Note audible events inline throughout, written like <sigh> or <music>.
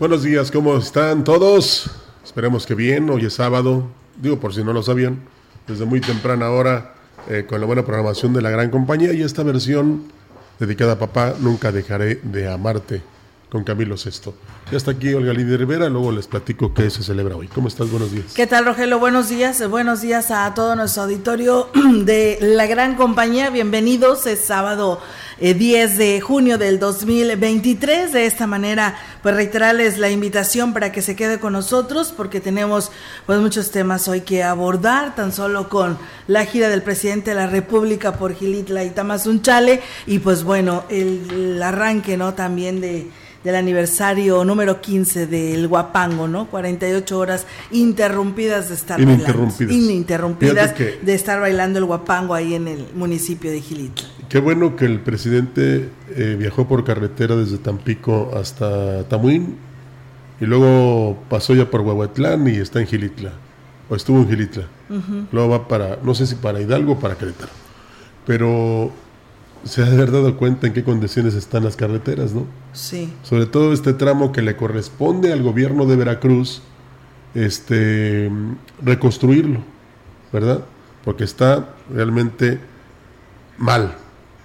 Buenos días, ¿cómo están todos? Esperemos que bien, hoy es sábado, digo por si no lo sabían, desde muy temprana hora, eh, con la buena programación de la gran compañía y esta versión dedicada a papá, Nunca dejaré de amarte, con Camilo Sesto. Ya está aquí Olga Lidia Rivera, luego les platico qué se celebra hoy. ¿Cómo estás? Buenos días. ¿Qué tal, Rogelio? Buenos días. Buenos días a todo nuestro auditorio <clears throat> de la gran compañía. Bienvenidos. Es sábado 10 eh, de junio del 2023. De esta manera, pues reiterarles la invitación para que se quede con nosotros porque tenemos pues muchos temas hoy que abordar, tan solo con la gira del presidente de la República por Gilitla y Tamazunchale y pues bueno, el arranque, ¿no? También de del aniversario número 15 del Guapango, ¿no? 48 horas interrumpidas de estar ininterrumpidas. bailando. Ininterrumpidas de estar bailando el Guapango ahí en el municipio de Gilitla. Qué bueno que el presidente eh, viajó por carretera desde Tampico hasta Tamuín y luego pasó ya por Huehuetlán y está en Gilitla, o estuvo en Gilitla. Luego va para, no sé si para Hidalgo o para Querétaro. Pero se ha de haber dado cuenta en qué condiciones están las carreteras, ¿no? Sí. Sobre todo este tramo que le corresponde al gobierno de Veracruz, este, reconstruirlo, ¿verdad? Porque está realmente mal.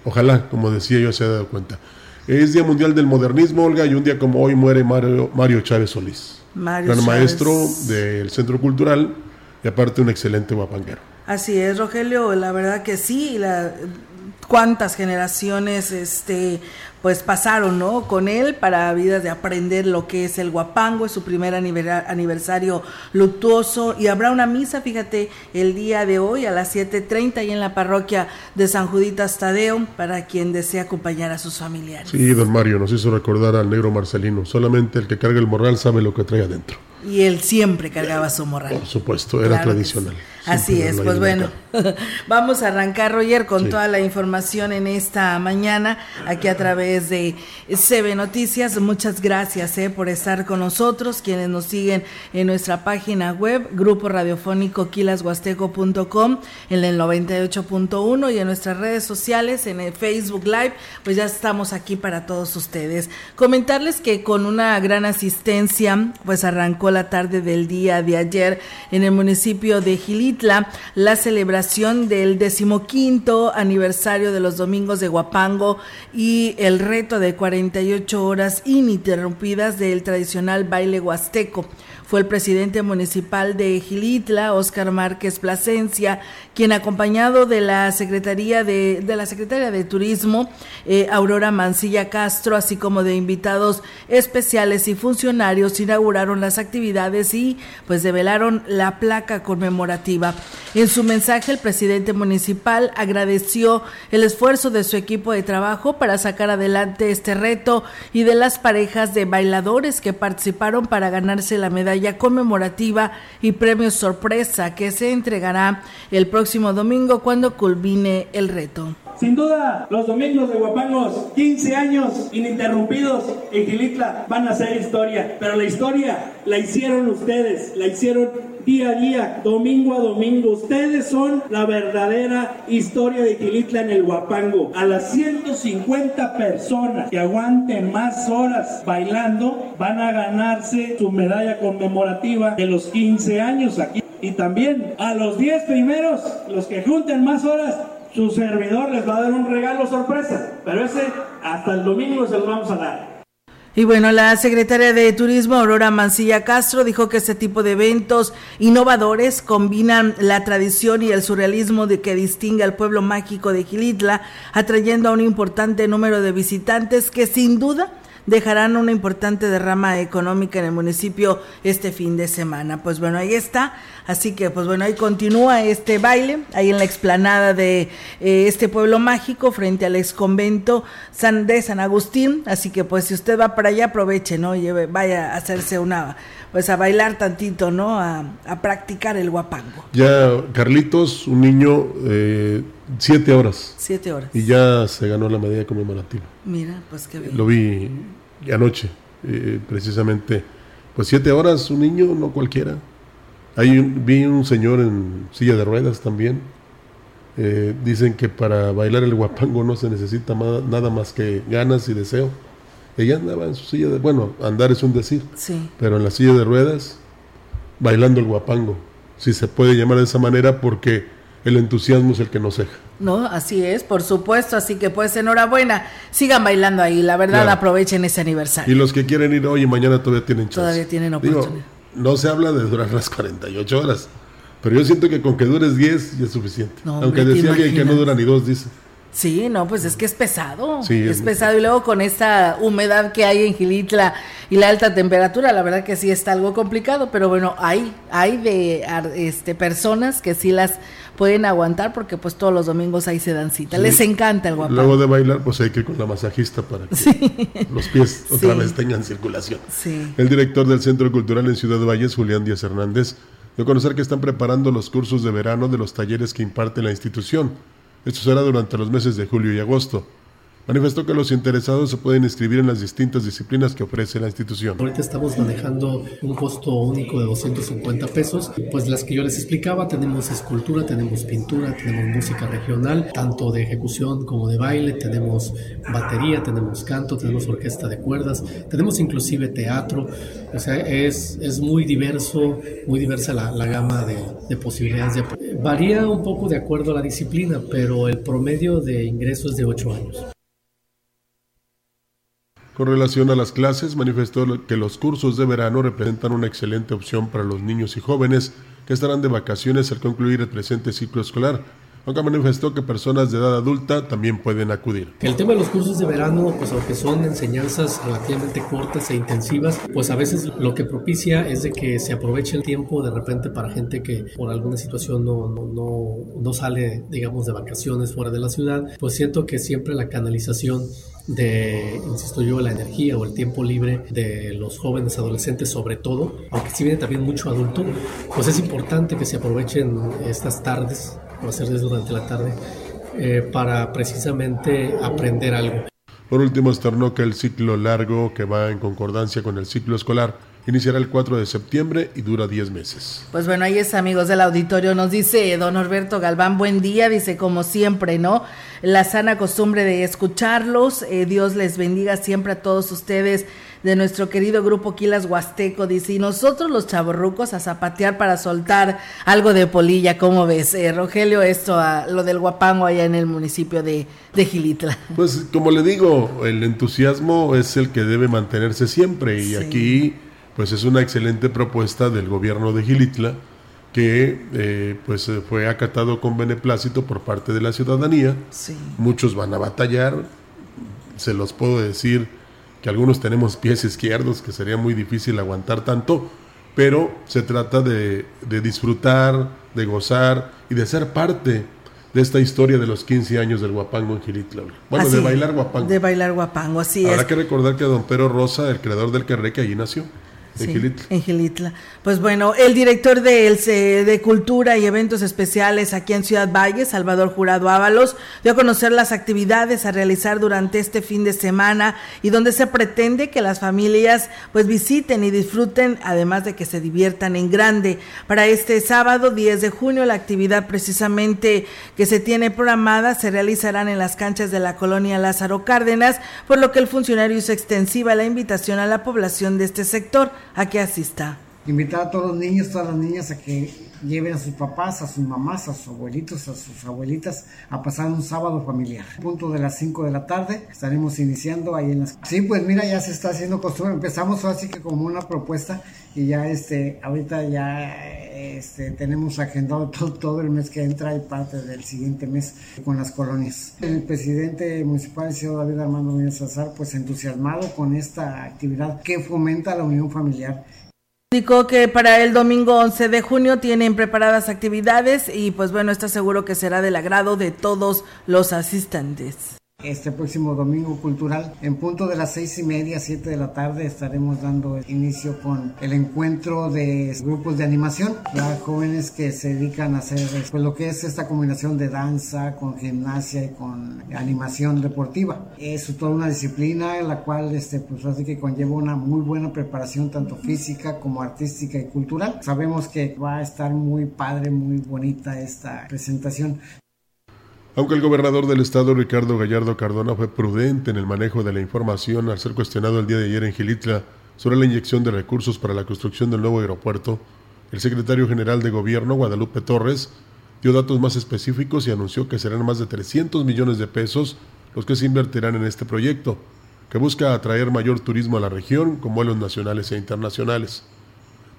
Ojalá, como decía yo, se haya dado cuenta. Es Día Mundial del Modernismo, Olga, y un día como hoy muere Mario, Mario Chávez Solís. Mario gran maestro del Centro Cultural y aparte un excelente guapanguero. Así es, Rogelio, la verdad que sí, la, cuántas generaciones este pues pasaron ¿no? con él para vidas de aprender lo que es el guapango, es su primer aniversario luctuoso y habrá una misa, fíjate, el día de hoy a las 7.30 y en la parroquia de San Juditas Tadeo para quien desea acompañar a sus familiares. Sí, don Mario nos hizo recordar al negro Marcelino, solamente el que carga el morral sabe lo que trae adentro. Y él siempre cargaba su morral. Por supuesto, era tradicional. Así es, pues bueno, <laughs> vamos a arrancar, Roger, con toda la información en esta mañana, aquí a través de CB Noticias. Muchas gracias eh, por estar con nosotros, quienes nos siguen en nuestra página web, grupo radiofónico quilashuasteco.com, en el 98.1 y en nuestras redes sociales, en el Facebook Live, pues ya estamos aquí para todos ustedes. Comentarles que con una gran asistencia, pues arrancó la tarde del día de ayer en el municipio de Gilí La celebración del decimoquinto aniversario de los domingos de Guapango y el reto de 48 horas ininterrumpidas del tradicional baile huasteco. Fue el presidente municipal de Gilitla, Óscar Márquez Plasencia, quien acompañado de la Secretaría de, la Secretaria de Turismo, eh, Aurora Mancilla Castro, así como de invitados especiales y funcionarios, inauguraron las actividades y pues develaron la placa conmemorativa. En su mensaje, el presidente municipal agradeció el esfuerzo de su equipo de trabajo para sacar adelante este reto y de las parejas de bailadores que participaron para ganarse la medalla conmemorativa y premio sorpresa que se entregará el próximo domingo cuando culmine el reto. Sin duda, los domingos de Guapangos, 15 años ininterrumpidos en Gilitla, van a ser historia. Pero la historia la hicieron ustedes, la hicieron día a día, domingo a domingo. Ustedes son la verdadera historia de Gilitla en el Guapango. A las 150 personas que aguanten más horas bailando, van a ganarse su medalla conmemorativa de los 15 años aquí. Y también a los 10 primeros, los que junten más horas, su servidor les va a dar un regalo sorpresa, pero ese hasta el domingo se lo vamos a dar. Y bueno, la secretaria de Turismo, Aurora Mancilla Castro, dijo que este tipo de eventos innovadores combinan la tradición y el surrealismo de que distingue al pueblo mágico de Gilitla, atrayendo a un importante número de visitantes que sin duda dejarán una importante derrama económica en el municipio este fin de semana. Pues bueno, ahí está. Así que, pues bueno, ahí continúa este baile, ahí en la explanada de eh, este pueblo mágico, frente al ex convento San, de San Agustín. Así que, pues, si usted va para allá, aproveche, ¿no? Lleve, vaya a hacerse una, pues a bailar tantito, ¿no? A, practicar el guapango. Ya, Carlitos, un niño, eh, siete horas. Siete horas. Y ya se ganó la medalla conmemorativa. Mira, pues qué bien. Lo vi anoche, eh, precisamente. Pues siete horas, un niño, no cualquiera. Hay vi un señor en silla de ruedas también. Eh, dicen que para bailar el guapango no se necesita nada más que ganas y deseo. Ella andaba en su silla de, bueno, andar es un decir, sí. pero en la silla de ruedas, bailando el guapango, si se puede llamar de esa manera, porque el entusiasmo es el que nos deja. No, así es, por supuesto, así que pues enhorabuena, sigan bailando ahí, la verdad aprovechen ese aniversario. Y los que quieren ir hoy y mañana todavía tienen chance. Todavía tienen oportunidad. no se habla de durar las 48 horas, pero yo siento que con que dures 10 ya es suficiente. Aunque decía alguien que no dura ni dos, dice. Sí, no, pues es que es pesado. Sí, es, pesado. Y luego con esta humedad que hay en Gilitla y la alta temperatura, la verdad que sí está algo complicado, pero bueno, hay, hay de este, personas que sí las pueden aguantar porque pues todos los domingos ahí se dan cita. Les encanta el guapo. Luego de bailar, pues hay que ir con la masajista para que los pies <laughs> otra vez tengan circulación. El director del Centro Cultural en Ciudad de Valles, Julián Díaz Hernández, dio a conocer que están preparando los cursos de verano de los talleres que imparte la institución esto será durante los meses de julio y agosto. Manifestó que los interesados se pueden inscribir en las distintas disciplinas que ofrece la institución. Ahorita estamos manejando un costo único de 250 pesos. Pues las que yo les explicaba, tenemos escultura, tenemos pintura, tenemos música regional, tanto de ejecución como de baile, tenemos batería, tenemos canto, tenemos orquesta de cuerdas, tenemos inclusive teatro. O sea, es, es muy diverso, muy diversa la, la gama de, de posibilidades. Varía un poco de acuerdo a la disciplina, pero el promedio de ingresos es de 8 años. Con relación a las clases, manifestó que los cursos de verano representan una excelente opción para los niños y jóvenes que estarán de vacaciones al concluir el presente ciclo escolar, aunque manifestó que personas de edad adulta también pueden acudir. El tema de los cursos de verano, pues aunque son enseñanzas relativamente cortas e intensivas, pues a veces lo que propicia es de que se aproveche el tiempo de repente para gente que por alguna situación no, no, no, no sale, digamos, de vacaciones fuera de la ciudad, pues siento que siempre la canalización de, insisto yo, la energía o el tiempo libre de los jóvenes adolescentes sobre todo, aunque si viene también mucho adulto, pues es importante que se aprovechen estas tardes, o hacerles durante la tarde, eh, para precisamente aprender algo. Por último, que el ciclo largo, que va en concordancia con el ciclo escolar, Iniciará el 4 de septiembre y dura 10 meses. Pues bueno, ahí es amigos del auditorio, nos dice don Norberto Galván, buen día, dice como siempre, ¿no? La sana costumbre de escucharlos, eh, Dios les bendiga siempre a todos ustedes de nuestro querido grupo Quilas Huasteco, dice, y nosotros los chavorrucos a zapatear para soltar algo de polilla, ¿cómo ves, eh, Rogelio, esto, a lo del guapango allá en el municipio de, de Gilitla? Pues como le digo, el entusiasmo es el que debe mantenerse siempre y aquí pues es una excelente propuesta del gobierno de Gilitla que eh, pues fue acatado con beneplácito por parte de la ciudadanía. Muchos van a batallar, se los puedo decir que algunos tenemos pies izquierdos, que sería muy difícil aguantar tanto, pero se trata de, disfrutar, de gozar y de ser parte de esta historia de los 15 años del guapango en Gilitla. Bueno, de bailar guapango. De bailar guapango, así Habrá que recordar que don Pedro Rosa, el creador del que allí nació. En Gilitla. Pues bueno, el director de, de Cultura y Eventos Especiales aquí en Ciudad Valle, Salvador Jurado Ábalos, dio a conocer las actividades a realizar durante este fin de semana y donde se pretende que las familias pues visiten y disfruten, además de que se diviertan en grande. Para este sábado 10 de junio, la actividad precisamente que se tiene programada se realizarán en las canchas de la colonia Lázaro Cárdenas, por lo que el funcionario hizo extensiva la invitación a la población de este sector a que asista. Invitar a todos los niños, todas las niñas a que lleven a sus papás, a sus mamás, a sus abuelitos, a sus abuelitas a pasar un sábado familiar. punto de las 5 de la tarde estaremos iniciando ahí en las... Sí, pues mira, ya se está haciendo costumbre. Empezamos así que como una propuesta y ya este, ahorita ya este, tenemos agendado <laughs> todo, el mes que entra y parte del siguiente mes con las colonias. El presidente municipal, señor David Armando Muñoz Sazar, pues entusiasmado con esta actividad que fomenta la unión familiar Indicó que para el domingo 11 de junio tienen preparadas actividades y pues bueno, está seguro que será del agrado de todos los asistentes. Este próximo domingo cultural, en punto de las seis y media, siete de la tarde, estaremos dando inicio con el encuentro de grupos de animación, ya jóvenes que se dedican a hacer pues, lo que es esta combinación de danza con gimnasia y con animación deportiva. Es toda una disciplina en la cual este, pues así que conlleva una muy buena preparación tanto física como artística y cultural. Sabemos que va a estar muy padre, muy bonita esta presentación. Aunque el gobernador del estado, Ricardo Gallardo Cardona, fue prudente en el manejo de la información al ser cuestionado el día de ayer en Gilitla sobre la inyección de recursos para la construcción del nuevo aeropuerto, el secretario general de Gobierno, Guadalupe Torres, dio datos más específicos y anunció que serán más de 300 millones de pesos los que se invertirán en este proyecto, que busca atraer mayor turismo a la región con vuelos nacionales e internacionales.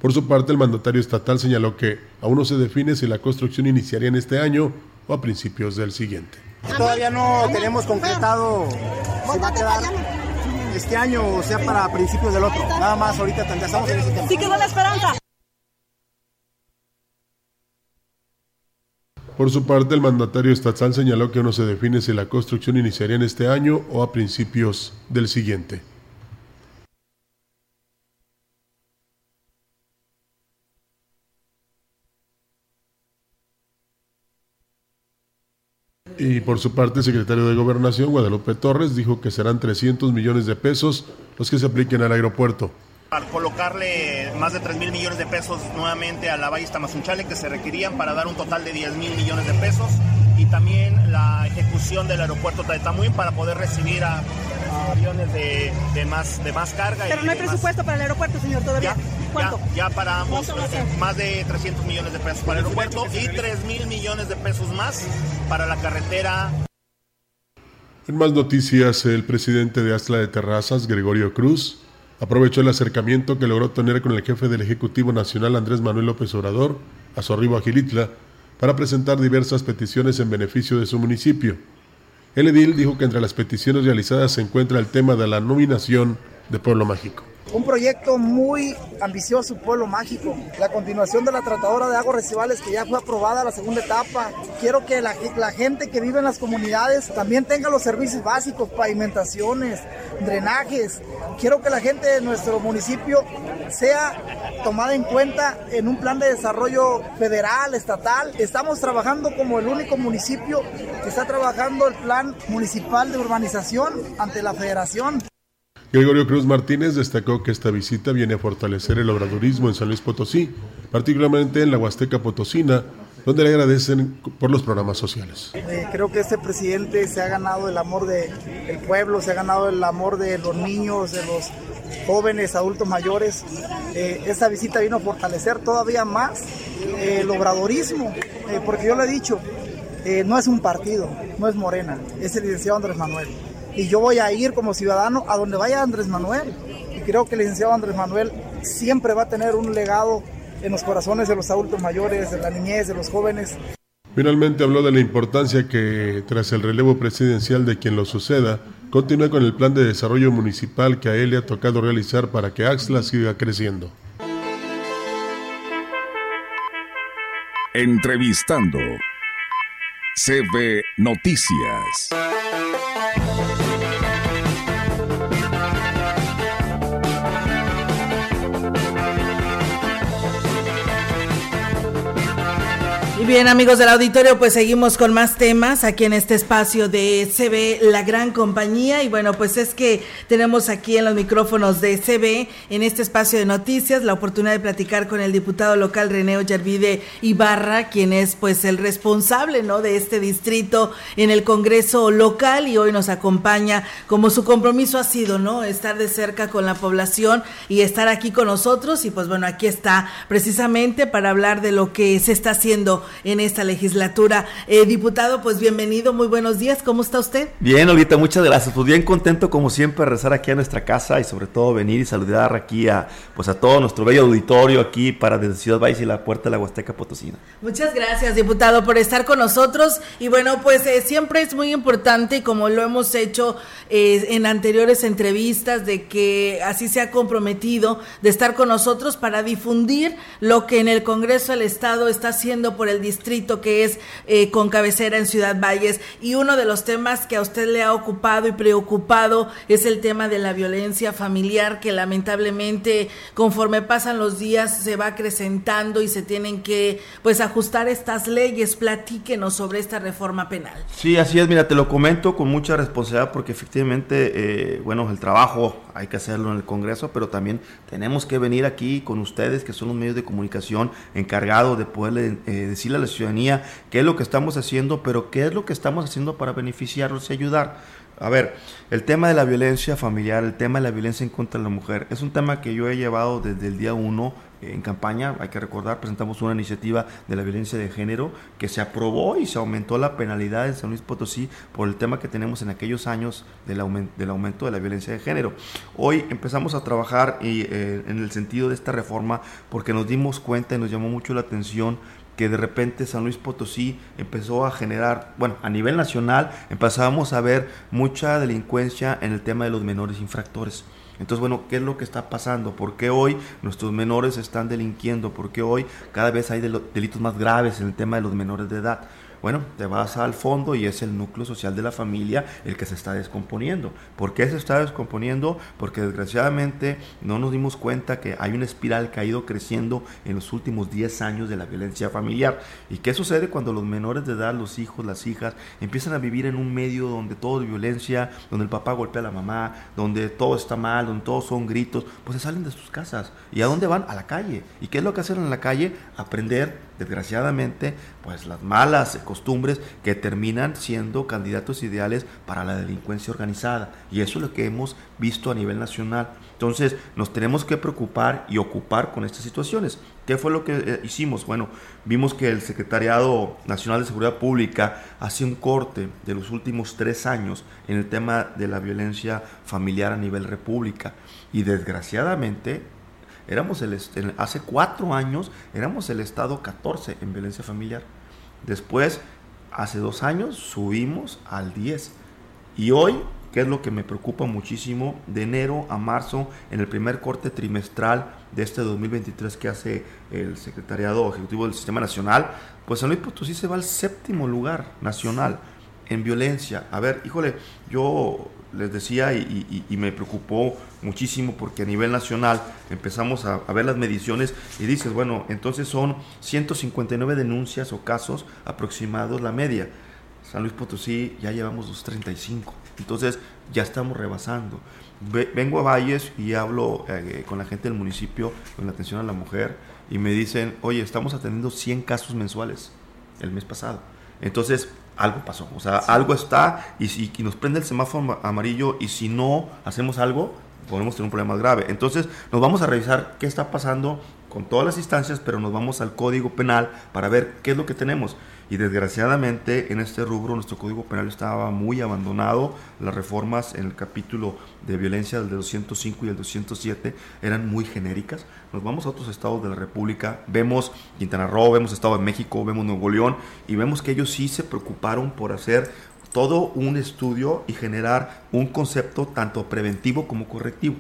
Por su parte, el mandatario estatal señaló que aún no se define si la construcción iniciaría en este año a principios del siguiente. Todavía no tenemos concretado si va a quedar este año o sea para principios del otro. Nada más ahorita estamos en ese tema. Sí quedó la esperanza. Por su parte, el mandatario estatal señaló que no se define si la construcción iniciaría en este año o a principios del siguiente. Y por su parte, el secretario de Gobernación, Guadalupe Torres, dijo que serán 300 millones de pesos los que se apliquen al aeropuerto. Para colocarle más de 3 mil millones de pesos nuevamente a la Valle Tamazunchale que se requerían para dar un total de 10 mil millones de pesos y también la ejecución del aeropuerto de Tamuín para poder recibir a, aviones de, más, de más carga. Pero no hay presupuesto para el aeropuerto, señor, todavía. ¿Cuánto? Ya, para ambos, eh, más de 300 millones de pesos para el aeropuerto y 3 mil millones de pesos más para la carretera. En más noticias, el presidente de Astla de Terrazas, Gregorio Cruz, aprovechó el acercamiento que logró tener con el jefe del Ejecutivo Nacional, Andrés Manuel López Obrador, a su arribo a Gilitla, para presentar diversas peticiones en beneficio de su municipio. El edil dijo que entre las peticiones realizadas se encuentra el tema de la nominación de Pueblo Mágico un proyecto muy ambicioso, Pueblo Mágico, la continuación de la tratadora de aguas residuales que ya fue aprobada la segunda etapa. Quiero que la, la, gente que vive en las comunidades también tenga los servicios básicos, pavimentaciones, drenajes. Quiero que la gente de nuestro municipio sea tomada en cuenta en un plan de desarrollo federal, estatal. Estamos trabajando como el único municipio que está trabajando el plan municipal de urbanización ante la federación. Gregorio Cruz Martínez destacó que esta visita viene a fortalecer el obradorismo en San Luis Potosí, particularmente en la Huasteca Potosina, donde le agradecen por los programas sociales. Eh, creo que este presidente se ha ganado el amor del pueblo, se ha ganado el amor de los niños, de los jóvenes, adultos mayores. Eh, esta visita vino a fortalecer todavía más eh, el obradorismo, porque yo lo he dicho, no es un partido, no es Morena, es el licenciado Andrés Manuel. Y yo voy a ir como ciudadano a donde vaya Andrés Manuel. Y creo que el licenciado Andrés Manuel siempre va a tener un legado en los corazones de los adultos mayores, de la niñez, de los jóvenes. Finalmente habló de la importancia que tras el relevo presidencial de quien lo suceda, continúe con el plan de desarrollo municipal que a él le ha tocado realizar para que Axla siga creciendo. Entrevistando CB Noticias. Y bien, amigos del auditorio, pues seguimos con más temas aquí en este espacio de CB, la gran compañía. Y bueno, pues es que tenemos aquí en los micrófonos de CB, en este espacio de noticias, la oportunidad de platicar con el diputado local René Ollarvide Ibarra, quien es pues el responsable, ¿no? De este distrito en el Congreso local y hoy nos acompaña como su compromiso ha sido, ¿no? Estar de cerca con la población y estar aquí con nosotros. Y pues bueno, aquí está precisamente para hablar de lo que se está haciendo en esta legislatura. Eh, diputado, pues bienvenido, muy buenos días, ¿cómo está usted? Bien, Olita, muchas gracias. Pues bien contento como siempre rezar aquí a nuestra casa y sobre todo venir y saludar aquí a pues a todo nuestro bello auditorio aquí para desde Ciudad Valles y la puerta de la Huasteca Potosina. Muchas gracias, diputado, por estar con nosotros y bueno, pues eh, siempre es muy importante como lo hemos hecho eh, en anteriores entrevistas de que así se ha comprometido de estar con nosotros para difundir lo que en el Congreso del Estado está haciendo por el distrito que es eh, con cabecera en Ciudad Valles. Y uno de los temas que a usted le ha ocupado y preocupado es el tema de la violencia familiar, que lamentablemente conforme pasan los días se va acrecentando y se tienen que pues ajustar estas leyes. Platíquenos sobre esta reforma penal. Sí, así es. Mira, te lo comento con mucha responsabilidad porque efectivamente, eh, bueno, el trabajo hay que hacerlo en el Congreso, pero también tenemos que venir aquí con ustedes, que son los medios de comunicación encargados de poderle eh, decirle a la ciudadanía qué es lo que estamos haciendo, pero qué es lo que estamos haciendo para beneficiarlos y ayudar. A ver, el tema de la violencia familiar, el tema de la violencia en contra de la mujer, es un tema que yo he llevado desde el día uno en campaña, hay que recordar, presentamos una iniciativa de la violencia de género que se aprobó y se aumentó la penalidad en San Luis Potosí por el tema que tenemos en aquellos años del, aumento, del aumento de la violencia de género. Hoy empezamos a trabajar y, eh, en el sentido de esta reforma porque nos dimos cuenta y nos llamó mucho la atención que de repente San Luis Potosí empezó a generar, bueno, a nivel nacional empezábamos a ver mucha delincuencia en el tema de los menores infractores. Entonces, bueno, ¿qué es lo que está pasando? ¿Por qué hoy nuestros menores están delinquiendo? ¿Por qué hoy cada vez hay delitos más graves en el tema de los menores de edad? Bueno, te vas al fondo y es el núcleo social de la familia el que se está descomponiendo. ¿Por qué se está descomponiendo? Porque desgraciadamente no nos dimos cuenta que hay una espiral que ha ido creciendo en los últimos 10 años de la violencia familiar. ¿Y qué sucede cuando los menores de edad, los hijos, las hijas, empiezan a vivir en un medio donde todo es violencia, donde el papá golpea a la mamá, donde todo está mal, donde todos son gritos? Pues se salen de sus casas. ¿Y a dónde van? A la calle. ¿Y qué es lo que hacen en la calle? Aprender desgraciadamente, pues las malas costumbres que terminan siendo candidatos ideales para la delincuencia organizada. Y eso es lo que hemos visto a nivel nacional. Entonces, nos tenemos que preocupar y ocupar con estas situaciones. ¿Qué fue lo que eh, hicimos? Bueno, vimos que el Secretariado Nacional de Seguridad Pública hace un corte de los últimos tres años en el tema de la violencia familiar a nivel república. Y desgraciadamente, Éramos el, hace cuatro años éramos el estado 14 en violencia familiar. Después, hace dos años, subimos al 10. Y hoy, ¿qué es lo que me preocupa muchísimo? De enero a marzo, en el primer corte trimestral de este 2023 que hace el Secretariado Ejecutivo del Sistema Nacional, pues San Luis Potosí se va al séptimo lugar nacional en violencia. A ver, híjole, yo les decía y, me preocupó muchísimo porque a nivel nacional empezamos a, ver las mediciones y dices, bueno, entonces son 159 denuncias o casos aproximados la media. San Luis Potosí ya llevamos 235, entonces ya estamos rebasando. Vengo a Valles y hablo eh, con la gente del municipio con la atención a la mujer y me dicen, oye, estamos atendiendo 100 casos mensuales el mes pasado. Entonces, algo pasó. O sea, algo está y si nos prende el semáforo amarillo y si no hacemos algo, podemos tener un problema más grave. Entonces, nos vamos a revisar qué está pasando con todas las instancias, pero nos vamos al Código Penal para ver qué es lo que tenemos. Y desgraciadamente en este rubro nuestro Código Penal estaba muy abandonado. Las reformas en el capítulo de violencia del 205 y el 207 eran muy genéricas. Nos vamos a otros estados de la República, vemos Quintana Roo, vemos Estado de México, vemos Nuevo León y vemos que ellos sí se preocuparon por hacer todo un estudio y generar un concepto tanto preventivo como correctivo.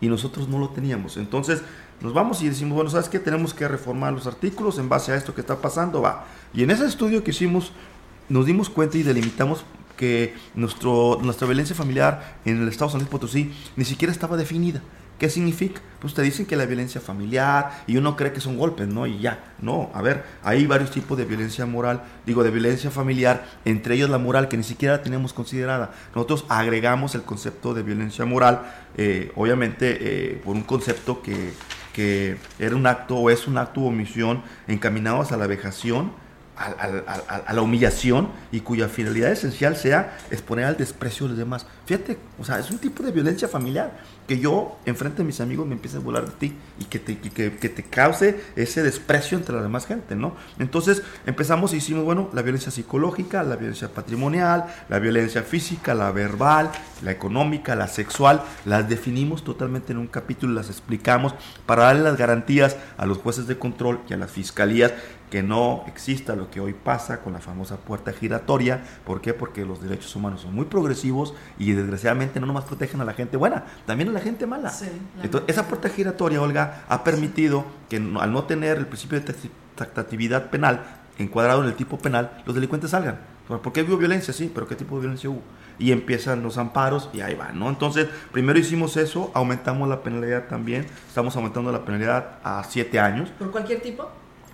Y nosotros no lo teníamos. Entonces nos vamos y decimos, bueno, ¿sabes qué? Tenemos que reformar los artículos en base a esto que está pasando, va. Y en ese estudio que hicimos, nos dimos cuenta y delimitamos que nuestro, nuestra violencia familiar en el Estado de San Luis Potosí ni siquiera estaba definida. ¿Qué significa? Pues te dicen que la violencia familiar y uno cree que son golpes, ¿no? Y ya, no, a ver, hay varios tipos de violencia moral, digo, de violencia familiar, entre ellos la moral que ni siquiera tenemos considerada. Nosotros agregamos el concepto de violencia moral, eh, obviamente eh, por un concepto que, que era un acto o es un acto o omisión encaminado hacia la vejación, a, la humillación y cuya finalidad esencial sea exponer al desprecio de los demás. Fíjate, o sea, es un tipo de violencia familiar que yo enfrente de mis amigos me empiece a burlar de ti y que te, que, te cause ese desprecio entre la demás gente, ¿no? Entonces empezamos y hicimos, bueno, la violencia psicológica, la violencia patrimonial, la violencia física, la verbal, la económica, la sexual, las definimos totalmente en un capítulo, las explicamos para darle las garantías a los jueces de control y a las fiscalías que no exista lo que hoy pasa con la famosa puerta giratoria. ¿Por qué? Porque los derechos humanos son muy progresivos y desgraciadamente no nomás protegen a la gente buena, también a la gente mala. Entonces, esa puerta giratoria, Olga, ha permitido que al no tener el principio de tractatividad penal encuadrado en el tipo penal, los delincuentes salgan. ¿Por qué hubo violencia? Sí, pero ¿qué tipo de violencia hubo? Y empiezan los amparos y ahí van, ¿no? Entonces, primero hicimos eso, aumentamos la penalidad también, estamos aumentando la penalidad a siete años. ¿Por cualquier tipo?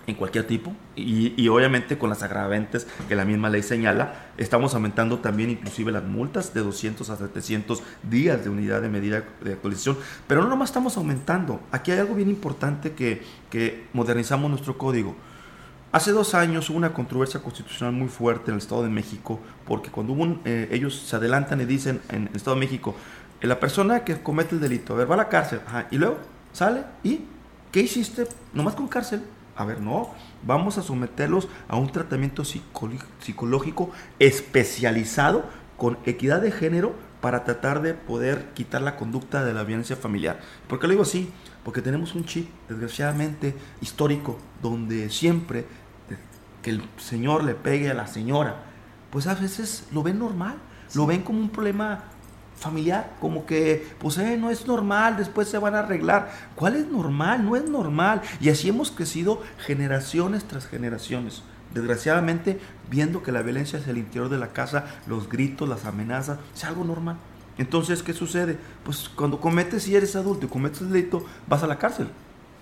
En cualquier tipo y, obviamente con las agraventes que la misma ley señala, estamos aumentando también inclusive las multas de 200 a 700 días de unidad de medida de actualización, pero no nomás estamos aumentando, aquí hay algo bien importante que, que modernizamos nuestro código. Hace dos años hubo una controversia constitucional muy fuerte en el Estado de México, porque cuando eh, ellos se adelantan y dicen en el Estado de México, eh, la persona que comete el delito, a ver, va a la cárcel, y luego sale y, ¿qué hiciste? Nomás con cárcel, a ver, no, vamos a someterlos a un tratamiento psicológico especializado con equidad de género para tratar de poder quitar la conducta de la violencia familiar. ¿Por qué lo digo así? Porque tenemos un chip, desgraciadamente, histórico, donde siempre que el señor le pegue a la señora, pues a veces lo ven normal, lo ven como un problema familiar, como que, pues eh, no es normal, después se van a arreglar. ¿Cuál es normal? No es normal. Y así hemos crecido generaciones tras generaciones. Desgraciadamente, viendo que la violencia es el interior de la casa, los gritos, las amenazas, es algo normal. Entonces, ¿qué sucede? Pues cuando cometes, si eres adulto y cometes el delito, vas a la cárcel.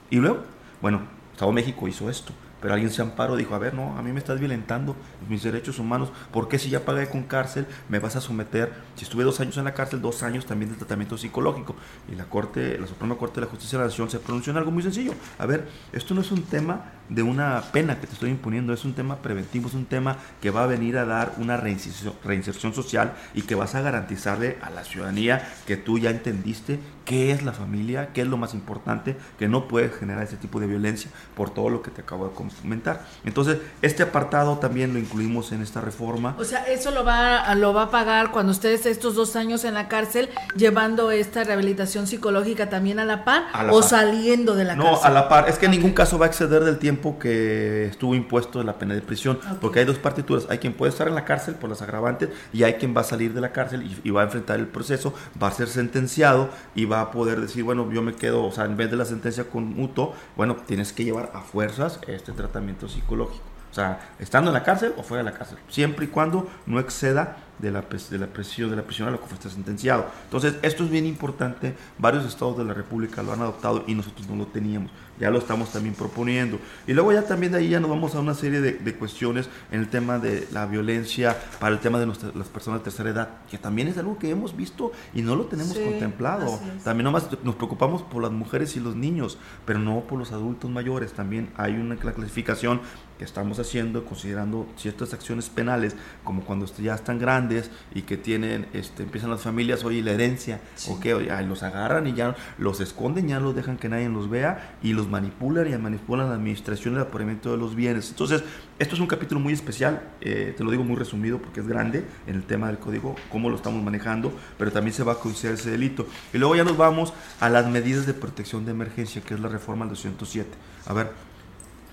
Y luego, bueno, Estado México hizo esto. Pero alguien se amparó, dijo, a ver, no, a mí me estás violentando mis derechos humanos, ¿por qué si ya pagué con cárcel me vas a someter? Si estuve dos años en la cárcel, dos años también de tratamiento psicológico. Y la Corte, la Suprema Corte de la Justicia de la Nación se pronunció en algo muy sencillo. A ver, esto no es un tema de una pena que te estoy imponiendo, es un tema preventivo, es un tema que va a venir a dar una reinserción, reinserción social y que vas a garantizarle a la ciudadanía que tú ya entendiste qué es la familia, qué es lo más importante, que no puedes generar ese tipo de violencia por todo lo que te acabo de comentar. Entonces, este apartado también lo incluimos en esta reforma. O sea, eso lo va, lo va a pagar cuando ustedes estos dos años en la cárcel, llevando esta rehabilitación psicológica también a la par o saliendo de la cárcel. No, a la par. Es que en ningún caso va a exceder del tiempo que estuvo impuesto de la pena de prisión, porque hay dos partituras. Hay quien puede estar en la cárcel por las agravantes y hay quien va a salir de la cárcel y, y va a enfrentar el proceso, va a ser sentenciado y va a poder decir, bueno, yo me quedo, o sea, en vez de la sentencia con mutuo, bueno, tienes que llevar a fuerzas este tratamiento psicológico. O sea, estando en la cárcel o fuera de la cárcel, siempre y cuando no exceda de la, de la presión de la prisión a lo que fue sentenciado. Entonces, esto es bien importante. Varios estados de la República lo han adoptado y nosotros no lo teníamos. Ya lo estamos también proponiendo. Y luego ya también de ahí ya nos vamos a una serie de, de cuestiones en el tema de la violencia para el tema de las personas de tercera edad, que también es algo que hemos visto y no lo tenemos contemplado. También nomás nos preocupamos por las mujeres y los niños, pero no por los adultos mayores. También hay una clasificación que estamos haciendo considerando ciertas acciones penales, como cuando ya están grandes y que tienen, este, empiezan las familias, oye, la herencia, o que los agarran y ya los esconden, ya los dejan que nadie los vea y los manipulan y manipulan la administración y el apoderamiento de los bienes. Entonces, esto es un capítulo muy especial, eh, te lo digo muy resumido porque es grande en el tema del código, cómo lo estamos manejando, pero también se va a considerar ese delito. Y luego ya nos vamos a las medidas de protección de emergencia, que es la reforma del 207. A ver,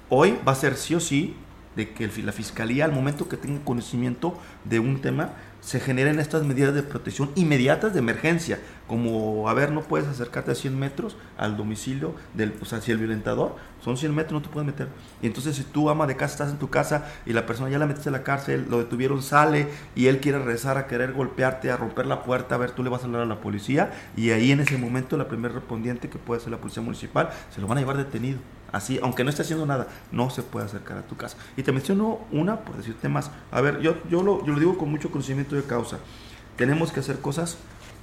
hoy va a ser sí o sí de que la fiscalía al momento que tenga conocimiento de un tema se generen estas medidas de protección inmediatas de emergencia, como, a ver, no puedes acercarte a 100 metros al domicilio del, o sea, si el violentador, son 100 metros, no te puedes meter. Y entonces si tú, ama de casa, estás en tu casa y la persona ya la metiste a la cárcel, lo detuvieron, sale y él quiere regresar a querer golpearte, a romper la puerta, a ver, tú le vas a hablar a la policía y ahí en ese momento la primer respondiente, que puede ser la policía municipal, se lo van a llevar detenido. Así, aunque no esté haciendo nada, no se puede acercar a tu casa. Y te menciono una por decirte más. A ver, yo, yo, lo, yo lo digo con mucho conocimiento de causa. Tenemos que hacer cosas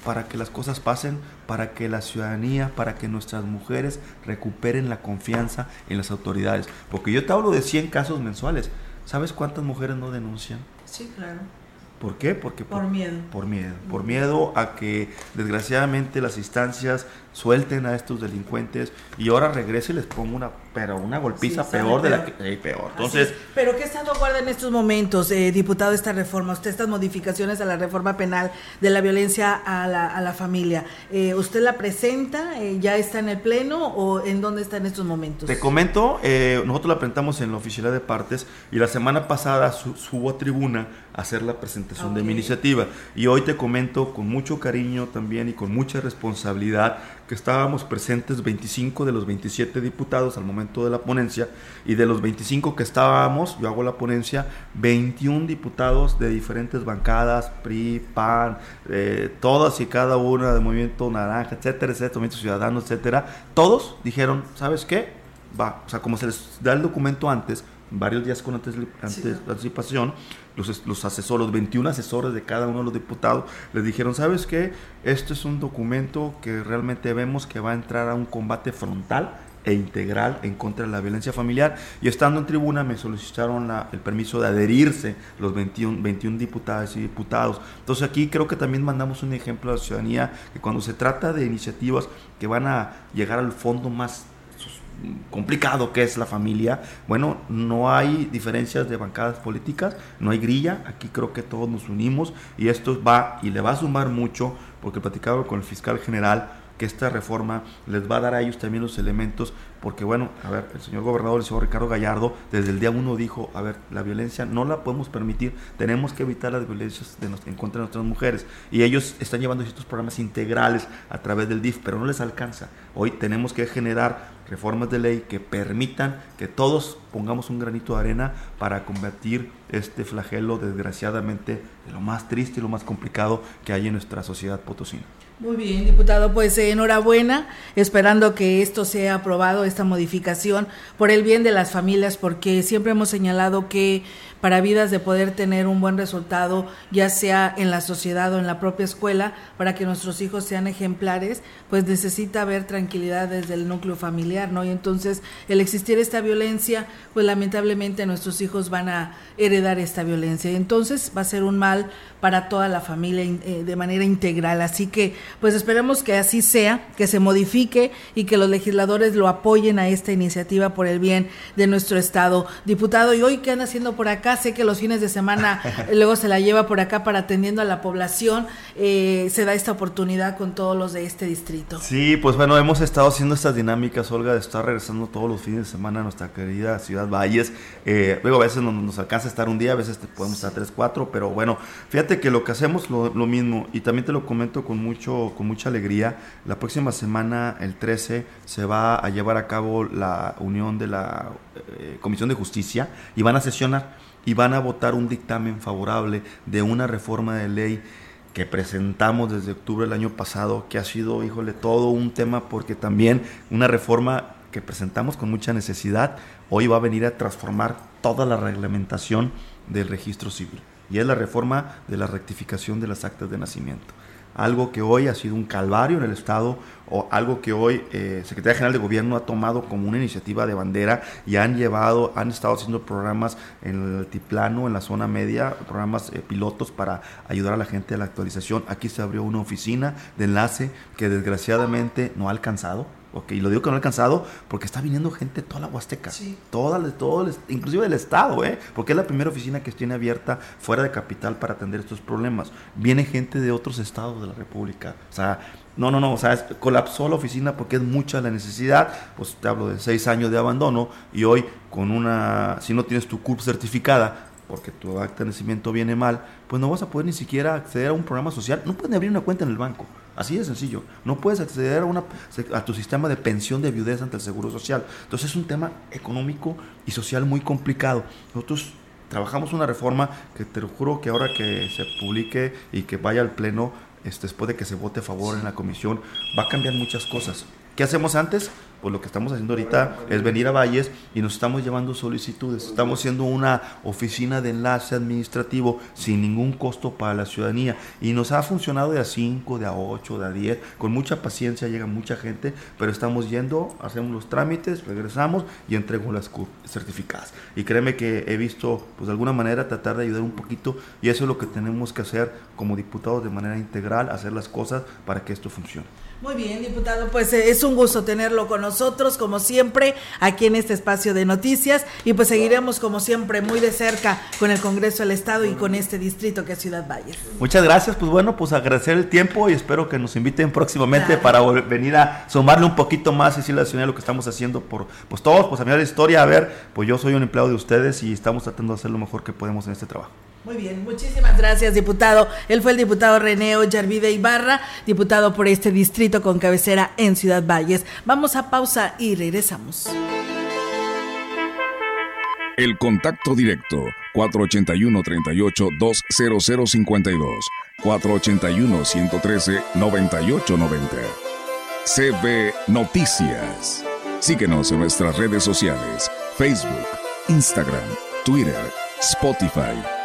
para que las cosas pasen, para que la ciudadanía, para que nuestras mujeres recuperen la confianza en las autoridades. Porque yo te hablo de 100 casos mensuales. ¿Sabes cuántas mujeres no denuncian? Sí, claro. ¿Por qué? Porque por, miedo. Por miedo. Por miedo a que desgraciadamente las instancias suelten a estos delincuentes y ahora regrese y les ponga una pero una golpiza peor, de la que peor. Entonces, pero qué estado guarda en estos momentos, eh, diputado, esta reforma, usted estas modificaciones a la reforma penal de la violencia a la, a la familia, eh, ¿usted la presenta? Eh, ¿Ya está en el pleno o en dónde está en estos momentos? Te comento, nosotros la presentamos en la oficina de partes y la semana pasada subo a tribuna a hacer la presentación de mi iniciativa y hoy te comento con mucho cariño también y con mucha responsabilidad que estábamos presentes 25 de los 27 diputados al momento de la ponencia y de los 25 que estábamos, yo hago la ponencia, 21 diputados de diferentes bancadas, PRI, PAN, eh, todas y cada una de Movimiento Naranja, etcétera, etcétera, Movimiento Ciudadano, etcétera, todos dijeron, ¿sabes qué? Va, o sea, como se les da el documento antes, varios días con anticipación, los, los asesores, los 21 asesores de cada uno de los diputados, les dijeron, ¿sabes qué? Esto es un documento que realmente vemos que va a entrar a un combate frontal e integral en contra de la violencia familiar. Y estando en tribuna me solicitaron el permiso de adherirse los 21, 21 diputadas y diputados. Entonces aquí creo que también mandamos un ejemplo a la ciudadanía que cuando se trata de iniciativas que van a llegar al fondo más complicado que es la familia, bueno, no hay diferencias de bancadas políticas, no hay grilla, aquí creo que todos nos unimos y esto va y le va a sumar mucho, porque platicaba con el fiscal general, que esta reforma les va a dar a ellos también los elementos, porque bueno, a ver, el señor gobernador, el señor Ricardo Gallardo, desde el día uno dijo, a ver, la violencia no la podemos permitir, tenemos que evitar las violencias de en contra de nuestras mujeres. Y ellos están llevando estos programas integrales a través del DIF, pero no les alcanza. Hoy tenemos que generar reformas de ley que permitan que todos pongamos un granito de arena para combatir este flagelo desgraciadamente de lo más triste y lo más complicado que hay en nuestra sociedad potosina. Muy bien, diputado, pues eh, enhorabuena, esperando que esto sea aprobado, esta modificación, por el bien de las familias, porque siempre hemos señalado que para vidas de poder tener un buen resultado, ya sea en la sociedad o en la propia escuela, para que nuestros hijos sean ejemplares, pues necesita haber tranquilidad desde el núcleo familiar, ¿no? Y entonces el existir esta violencia, pues lamentablemente nuestros hijos van a heredar esta violencia. Y entonces va a ser un mal para toda la familia eh, de manera integral. Así que, pues esperemos que así sea, que se modifique y que los legisladores lo apoyen a esta iniciativa por el bien de nuestro Estado. Diputado, ¿y hoy qué anda haciendo por acá? sé que los fines de semana <laughs> luego se la lleva por acá para atendiendo a la población. Eh, se da esta oportunidad con todos los de este distrito. Sí, pues bueno, hemos estado haciendo estas dinámicas, Olga, de estar regresando todos los fines de semana a nuestra querida ciudad Valles. Eh, luego a veces nos, nos, alcanza a estar un día, a veces podemos estar tres, cuatro, pero bueno, fíjate que lo que hacemos lo, lo mismo y también te lo comento con, mucho, con mucha alegría. La próxima semana, el 13, se va a llevar a cabo la unión de la eh, Comisión de Justicia y van a sesionar y van a votar un dictamen favorable de una reforma de ley que presentamos desde octubre del año pasado, que ha sido, híjole, todo un tema porque también una reforma que presentamos con mucha necesidad, hoy va a venir a transformar toda la reglamentación del registro civil. Y es la reforma de la rectificación de las actas de nacimiento. algo que hoy ha sido un calvario en el Estado o algo que hoy eh, Secretaría General de Gobierno ha tomado como una iniciativa de bandera y han llevado, han estado haciendo programas en el altiplano, en la zona media, programas eh, pilotos para ayudar a la gente a la actualización. Aquí se abrió una oficina de enlace que desgraciadamente no ha alcanzado. Ok, y lo digo que no ha alcanzado porque está viniendo gente de toda la Huasteca, toda, todo, inclusive del Estado, ¿eh? porque es la primera oficina que tiene abierta fuera de capital para atender estos problemas. Viene gente de otros estados de la República. O sea, no, no, no, o sea, colapsó la oficina porque es mucha la necesidad. Pues te hablo de seis años de abandono y hoy con una, si no tienes tu CURP certificada, porque tu acta de nacimiento viene mal, pues no vas a poder ni siquiera acceder a un programa social, no puedes abrir una cuenta en el banco. Así de sencillo. No puedes acceder a, una, a tu sistema de pensión de viudez ante el Seguro Social. Entonces es un tema económico y social muy complicado. Nosotros trabajamos una reforma que te lo juro que ahora que se publique y que vaya al Pleno, este, después de que se vote a favor en la comisión, va a cambiar muchas cosas. ¿Qué hacemos antes? Pues lo que estamos haciendo ahorita es venir a Valles y nos estamos llevando solicitudes. Estamos haciendo una oficina de enlace administrativo sin ningún costo para la ciudadanía y nos ha funcionado de a 5, de a 8, de a 10. Con mucha paciencia llega mucha gente, pero estamos yendo, hacemos los trámites, regresamos y entrego las certificadas. Y créeme que he visto, pues de alguna manera, tratar de ayudar un poquito y eso es lo que tenemos que hacer como diputados de manera integral, hacer las cosas para que esto funcione. Muy bien, diputado, pues eh, es un gusto tenerlo con nosotros, como siempre, aquí en este espacio de noticias, y pues seguiremos, como siempre, muy de cerca con el Congreso del Estado y con este distrito que es Ciudad Valles. Muchas gracias, pues bueno, pues agradecer el tiempo y espero que nos inviten próximamente para venir a sumarle un poquito más y decirle a la ciudadanía lo que estamos haciendo por pues todos, pues a mirar la historia, a ver, pues yo soy un empleado de ustedes y estamos tratando de hacer lo mejor que podemos en este trabajo. Muy bien, muchísimas gracias, diputado. Él fue el diputado Reneo Yarvide Ibarra, diputado por este distrito con cabecera en Ciudad Valles. Vamos a pausa y regresamos. El contacto directo 481-38-20052, 481-113-9890. CB Noticias. Síguenos en nuestras redes sociales, Facebook, Instagram, Twitter, Spotify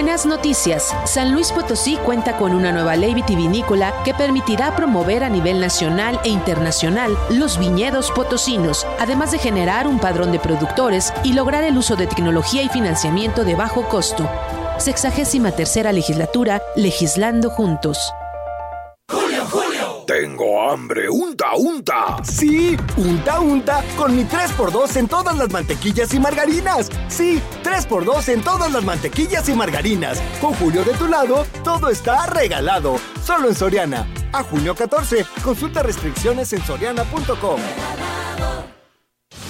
Buenas noticias. San Luis Potosí cuenta con una nueva ley vitivinícola que permitirá promover a nivel nacional e internacional los viñedos potosinos, además de generar un padrón de productores y lograr el uso de tecnología y financiamiento de bajo costo. Sexagésima tercera legislatura, legislando juntos. Tengo hambre, unta, unta. Sí, unta, unta, con mi 3x2 en todas las mantequillas y margarinas. Sí, 3x2 en todas las mantequillas y margarinas. Con Julio de tu lado, todo está regalado. Solo en Soriana. A junio 14, consulta restricciones en soriana.com.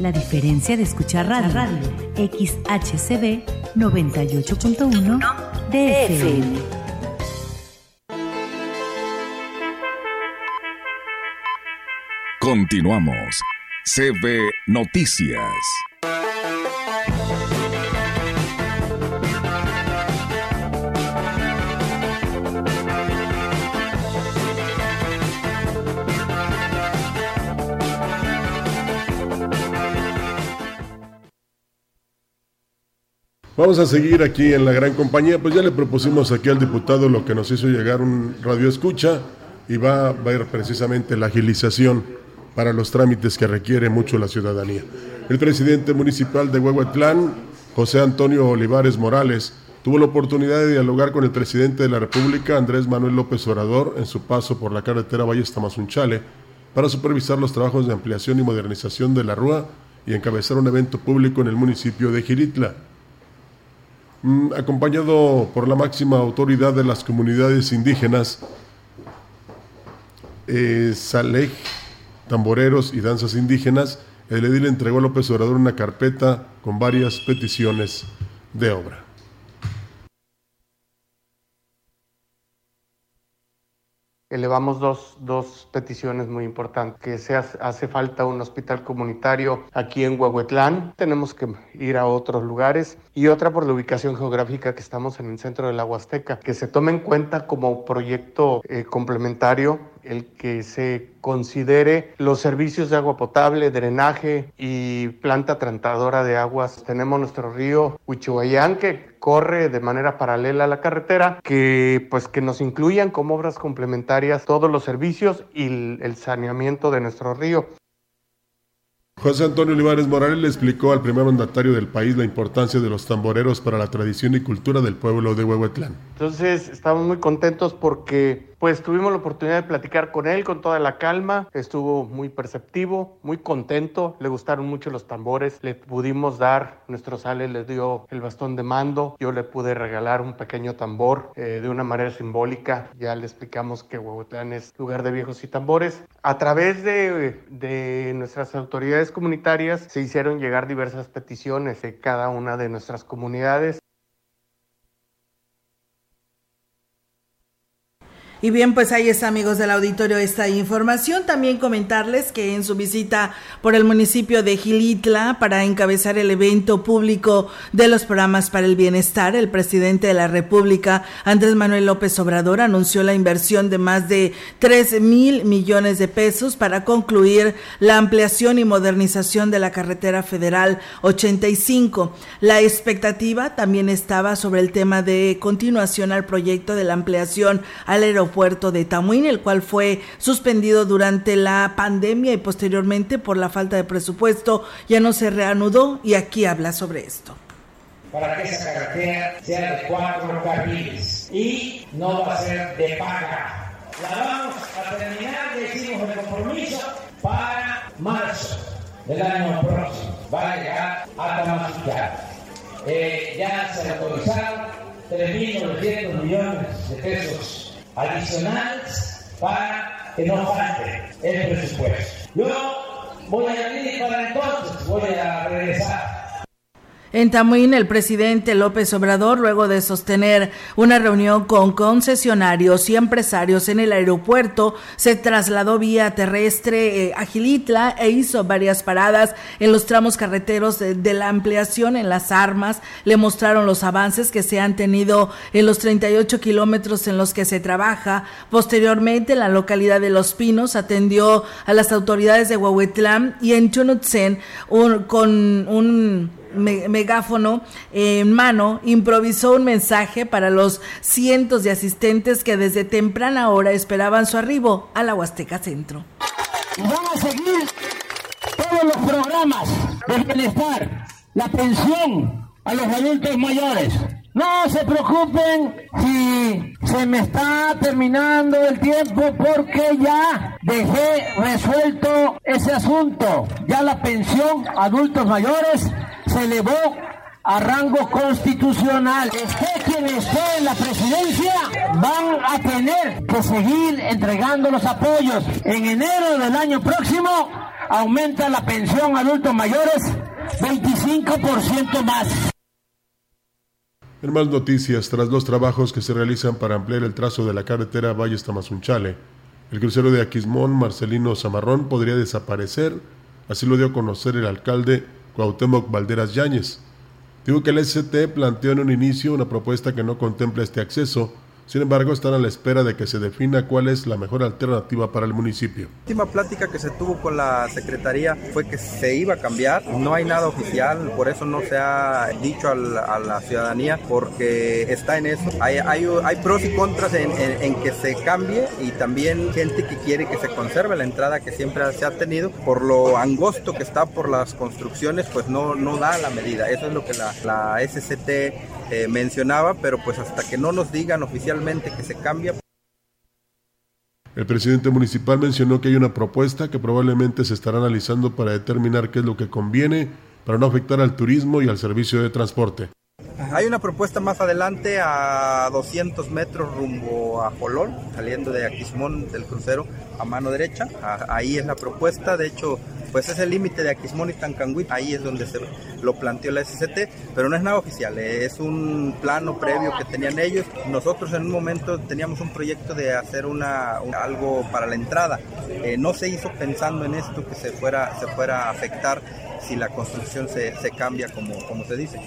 La diferencia de escuchar radio. radio. XHCB 98.1 DFM. Continuamos. CB Noticias. Vamos a seguir aquí en la gran compañía. Pues ya le propusimos aquí al diputado lo que nos hizo llegar un radio escucha y va a ver precisamente la agilización para los trámites que requiere mucho la ciudadanía. El presidente municipal de Huehuetlán, José Antonio Olivares Morales, tuvo la oportunidad de dialogar con el presidente de la República, Andrés Manuel López Obrador, en su paso por la carretera Valles Tamazunchale, para supervisar los trabajos de ampliación y modernización de la Rúa y encabezar un evento público en el municipio de Giritla. Mm, acompañado por la máxima autoridad de las comunidades indígenas, eh, tamboreros y danzas indígenas, el edil entregó a López Obrador una carpeta con varias peticiones de obra. Elevamos dos, dos, peticiones muy importantes, que se hace, hace, falta un hospital comunitario aquí en Huehuetlán, tenemos que ir a otros lugares, y otra por la ubicación geográfica que estamos en el centro de la Huasteca, que se tome en cuenta como proyecto eh, complementario el que se considere los servicios de agua potable, drenaje y planta tratadora de aguas. Tenemos nuestro río Huichuayán que corre de manera paralela a la carretera, que pues que nos incluyan como obras complementarias todos los servicios y el saneamiento de nuestro río. José Antonio Olivares Morales le explicó al primer mandatario del país la importancia de los tamboreros para la tradición y cultura del pueblo de Huehuetlán. Entonces, estamos muy contentos porque pues tuvimos la oportunidad de platicar con él con toda la calma, estuvo muy perceptivo, muy contento, le gustaron mucho los tambores, le pudimos dar, nuestro sale le dio el bastón de mando, yo le pude regalar un pequeño tambor eh, de una manera simbólica, ya le explicamos que Huehuetlán es lugar de viejos y tambores. A través de, de nuestras autoridades comunitarias se hicieron llegar diversas peticiones de cada una de nuestras comunidades Y bien, pues ahí está, amigos del auditorio, esta información. También comentarles que en su visita por el municipio de Gilitla para encabezar el evento público de los programas para el bienestar, el presidente de la República, Andrés Manuel López Obrador, anunció la inversión de más de 3 mil millones de pesos para concluir la ampliación y modernización de la carretera federal 85. La expectativa también estaba sobre el tema de continuación al proyecto de la ampliación al aeropuerto puerto de Tamuín, el cual fue suspendido durante la pandemia y posteriormente por la falta de presupuesto ya no se reanudó y aquí habla sobre esto para que esa carretera sea de cuatro carriles y no va a ser de paga. La vamos a terminar, decimos el compromiso, para marzo del año próximo. Va a llegar a Tamaulipas. Eh, ya se autorizaron 3.900 millones de pesos adicionales para que no falte el presupuesto. Yo voy a venir para entonces, voy a regresar en Tamuín, el presidente López Obrador, luego de sostener una reunión con concesionarios y empresarios en el aeropuerto, se trasladó vía terrestre eh, a Gilitla e hizo varias paradas en los tramos carreteros de, la ampliación en las armas. Le mostraron los avances que se han tenido en los 38 kilómetros en los que se trabaja. Posteriormente, en la localidad de Los Pinos, atendió a las autoridades de Huehuetlán y en Chunutzen con un megáfono en mano, improvisó un mensaje para los cientos de asistentes que desde temprana hora esperaban su arribo a la Huasteca Centro. vamos a seguir todos los programas de bienestar, la pensión a los adultos mayores. No se preocupen si se me está terminando el tiempo porque ya dejé resuelto ese asunto. Ya la pensión adultos mayores se elevó a rango constitucional. Esté quien esté en la presidencia, van a tener que seguir entregando los apoyos. En enero del año próximo aumenta la pensión adultos mayores 25% más. En más noticias, tras los trabajos que se realizan para ampliar el trazo de la carretera Valles Tamazunchale, El crucero de Aquismón, Marcelino Zamarrón, podría desaparecer, así lo dio a conocer el alcalde Cuauhtémoc Valderas Yáñez. Digo que el SCT planteó en un inicio una propuesta que no contempla este acceso, sin embargo, están a la espera de que se defina cuál es la mejor alternativa para el municipio. La última plática que se tuvo con la Secretaría fue que se iba a cambiar. No hay nada oficial, por eso no se ha dicho a la, ciudadanía, porque está en eso. Hay, hay, hay pros y contras en, en, que se cambie y también gente que quiere que se conserve la entrada que siempre se ha tenido. Por lo angosto que está por las construcciones, pues no, no da la medida. Eso es lo que la, la SCT eh, mencionaba, pero pues hasta que no nos digan oficialmente que se cambia. El presidente municipal mencionó que hay una propuesta que probablemente se estará analizando para determinar qué es lo que conviene para no afectar al turismo y al servicio de transporte. Hay una propuesta más adelante a 200 metros rumbo a Jolol, saliendo de Aquismón del crucero a mano derecha. Ahí es la propuesta. De hecho, pues es el límite de Aquismón y Tancanguit, ahí es donde se lo planteó la SCT, pero no es nada oficial, es un plano previo que tenían ellos. Nosotros en un momento teníamos un proyecto de hacer una, algo para la entrada, eh, no se hizo pensando en esto que se fuera, se fuera a afectar si la construcción se, se cambia como, como se dice.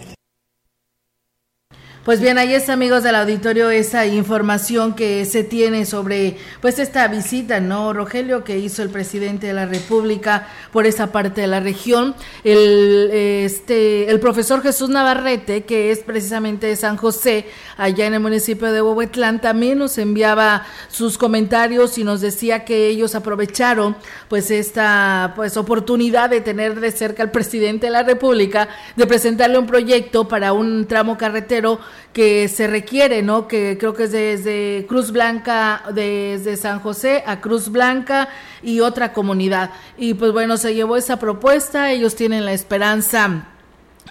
Pues bien, ahí está, amigos del auditorio, esa información que se tiene sobre pues esta visita, ¿no, Rogelio, que hizo el presidente de la República por esa parte de la región. El, este, el profesor Jesús Navarrete, que es precisamente de San José, allá en el municipio de Huehuetlán, también nos enviaba sus comentarios y nos decía que ellos aprovecharon pues esta pues oportunidad de tener de cerca al presidente de la República, de presentarle un proyecto para un tramo carretero que se requiere, ¿no? Que creo que es desde Cruz Blanca, desde San José a Cruz Blanca y otra comunidad. Y pues bueno, se llevó esa propuesta, ellos tienen la esperanza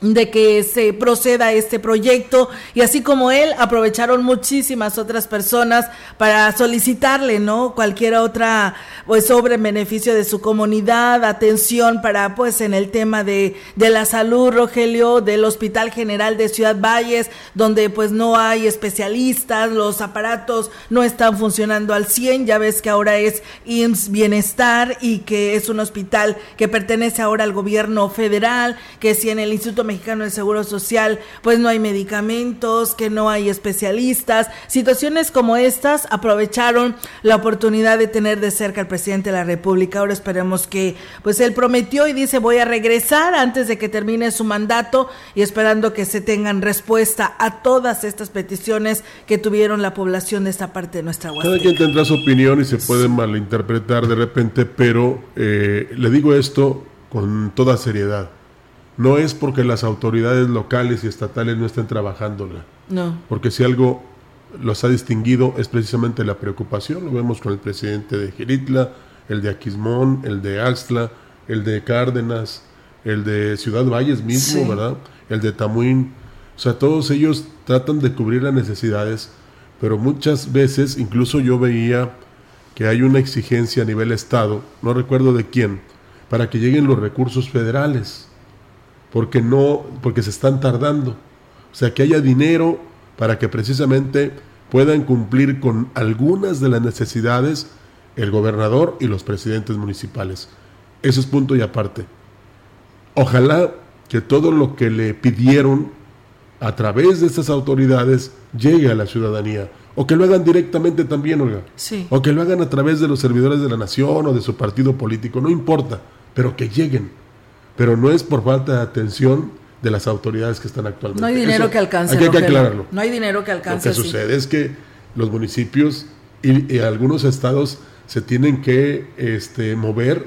de que se proceda este proyecto. Y así como él aprovecharon muchísimas otras personas para solicitarle no cualquier otra pues sobre beneficio de su comunidad atención para pues en el tema de, de la salud Rogelio del Hospital General de Ciudad Valles donde pues no hay especialistas los aparatos no están funcionando al 100 ya ves que ahora es IMSS Bienestar y que es un hospital que pertenece ahora al gobierno federal que si en el Instituto Mexicano del Seguro Social, pues no hay medicamentos, que no hay especialistas. Situaciones como estas aprovecharon la oportunidad de tener de cerca al presidente de la República. Ahora esperemos que, pues él prometió y dice voy a regresar antes de que termine su mandato y esperando que se tengan respuesta a todas estas peticiones que tuvieron la población de esta parte de nuestra Cada quien tendrá su opinión y se puede malinterpretar de repente, pero eh, le digo esto con toda seriedad no es porque las autoridades locales y estatales no estén trabajándola. No. Porque si algo los ha distinguido es precisamente la preocupación. Lo vemos con el presidente de Giritla, el de Aquismón, el de Axtla, el de Cárdenas, el de Ciudad Valles mismo, ¿verdad? El de Tamuín. O sea, todos ellos tratan de cubrir las necesidades, pero muchas veces, incluso yo veía que hay una exigencia a nivel Estado, no recuerdo de quién, para que lleguen los recursos federales porque no, porque se están tardando. O sea, que haya dinero para que precisamente puedan cumplir con algunas de las necesidades el gobernador y los presidentes municipales. Eso es punto y aparte. Ojalá que todo lo que le pidieron a través de estas autoridades llegue a la ciudadanía. O que lo hagan directamente también, Olga. Sí. O que lo hagan a través de los servidores de la nación o de su partido político. No importa, pero que lleguen pero no es por falta de atención de las autoridades que están actualmente. No hay dinero que alcance. Hay que, aclararlo. No hay dinero que alcance. Lo que sucede es que los municipios y, algunos estados se tienen que este, mover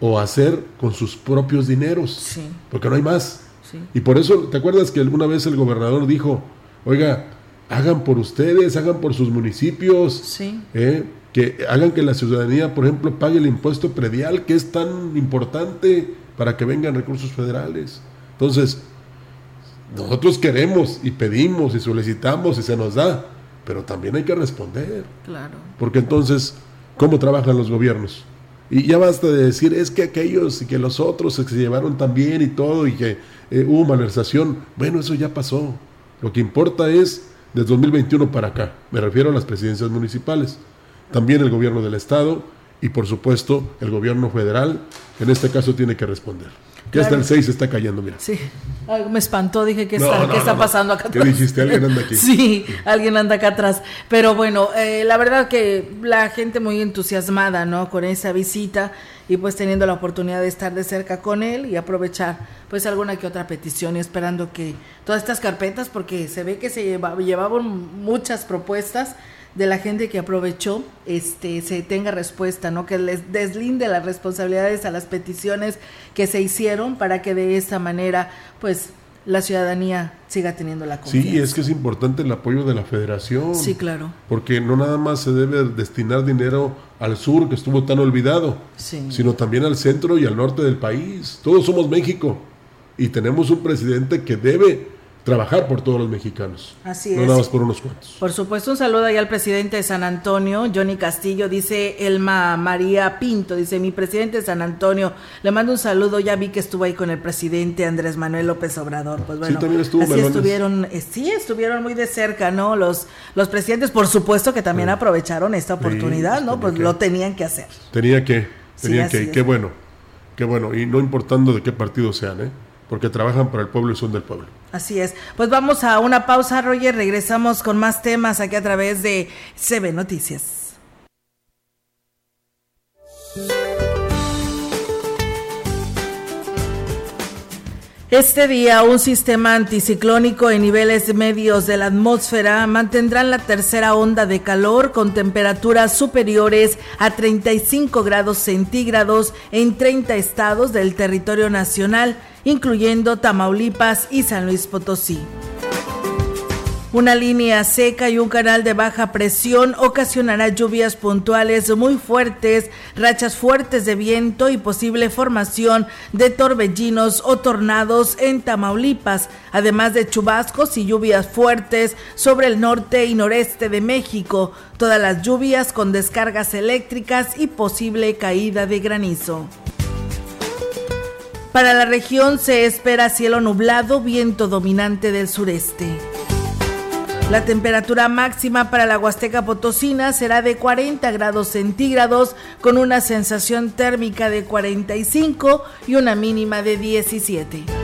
o hacer con sus propios dineros, sí. porque no hay más. Y por eso, ¿te acuerdas que alguna vez el gobernador dijo, oiga, hagan por ustedes, hagan por sus municipios, sí. ¿eh? que hagan que la ciudadanía, por ejemplo, pague el impuesto predial, que es tan importante para que vengan recursos federales. Entonces, nosotros queremos y pedimos y solicitamos y se nos da, pero también hay que responder. Claro. Porque entonces, ¿cómo trabajan los gobiernos? Y ya basta de decir, es que aquellos y que los otros se llevaron también y todo y que eh, hubo malversación. Bueno, eso ya pasó. Lo que importa es de 2021 para acá. Me refiero a las presidencias municipales. también el gobierno del Estado y por supuesto el gobierno federal, en este caso tiene que responder. Que hasta el 6 está cayendo, mira. Sí, Algo me espantó, dije, ¿qué está, ¿qué está pasando acá atrás? ¿Qué dijiste? Alguien anda aquí. <laughs> Sí, alguien anda acá atrás. Pero bueno, eh, la verdad que la gente muy entusiasmada, ¿no? Con esa visita y pues teniendo la oportunidad de estar de cerca con él y aprovechar pues alguna que otra petición y esperando que todas estas carpetas, porque se ve que se lleva- llevaban muchas propuestas de la gente que aprovechó este se tenga respuesta, ¿no? Que les deslinde las responsabilidades a las peticiones que se hicieron para que de esta manera pues la ciudadanía siga teniendo la confianza. Sí, es que es importante el apoyo de la federación. Sí, claro. Porque no nada más se debe destinar dinero al sur, que estuvo tan olvidado, Sí. sino también al centro y al norte del país. Todos somos México y tenemos un presidente que debe trabajar por todos los mexicanos. Así no es. nada más por unos cuantos. Por supuesto, un saludo ahí al presidente de San Antonio, Johnny Castillo, dice Elma María Pinto, dice mi presidente de San Antonio, le mando un saludo, ya vi que estuvo ahí con el presidente Andrés Manuel López Obrador, pues bueno, también estuvo así Melones. estuvieron, eh, sí, estuvieron muy de cerca, ¿no? Los, los presidentes, por supuesto que también aprovecharon esta oportunidad, ¿no? Pues lo tenían que hacer. Tenía que, Sí, tenía así que, qué bueno, qué bueno, y no importando de qué partido sean, ¿eh? Porque trabajan para el pueblo y son del pueblo. Así es. Pues vamos a una pausa, Roger. Regresamos con más temas aquí a través de CB Noticias. Este día, un sistema anticiclónico en niveles medios de la atmósfera mantendrán la tercera onda de calor con temperaturas superiores a 35 grados centígrados en 30 estados del territorio nacional, incluyendo Tamaulipas y San Luis Potosí. Una línea seca y un canal de baja presión ocasionará lluvias puntuales muy fuertes, rachas fuertes de viento y posible formación de torbellinos o tornados en Tamaulipas, además de chubascos y lluvias fuertes sobre el norte y noreste de México, todas las lluvias con descargas eléctricas y posible caída de granizo. Para la región se espera cielo nublado, viento dominante del sureste. La temperatura máxima para la Huasteca Potosina será de 40 grados centígrados con una sensación térmica de 45 y una mínima de 17.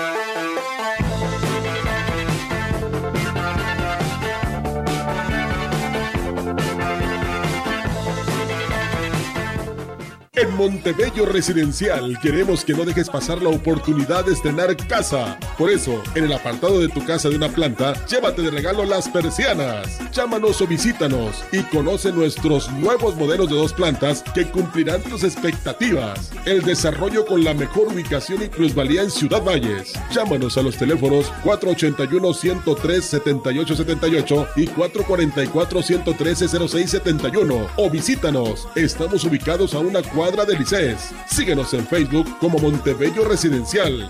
Montebello Residencial queremos que no dejes pasar la oportunidad de estrenar casa. Por eso, en el apartado de tu casa de una planta, llévate de regalo las persianas. Llámanos o visítanos y conoce nuestros nuevos modelos de dos plantas que cumplirán tus expectativas. El desarrollo con la mejor ubicación y plusvalía en Ciudad Valles. Llámanos a los teléfonos 481-103-7878 y 444-113-0671 o visítanos. Estamos ubicados a una cuadra de Síguenos en Facebook como Montebello Residencial.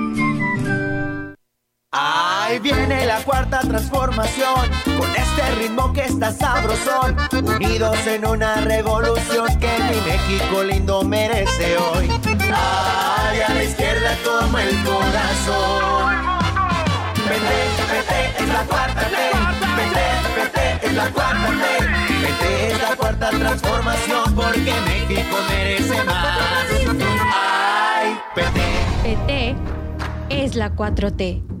Ahí viene la cuarta transformación, con este ritmo que está sabrosón, unidos en una revolución que mi México lindo merece hoy. Ay, a la izquierda como el corazón. Vete, vete, es la cuarta ley. Vete, vete, es la cuarta ley. Vete, es la cuarta transformación porque México merece más. Ay, vete. PT es la 4T.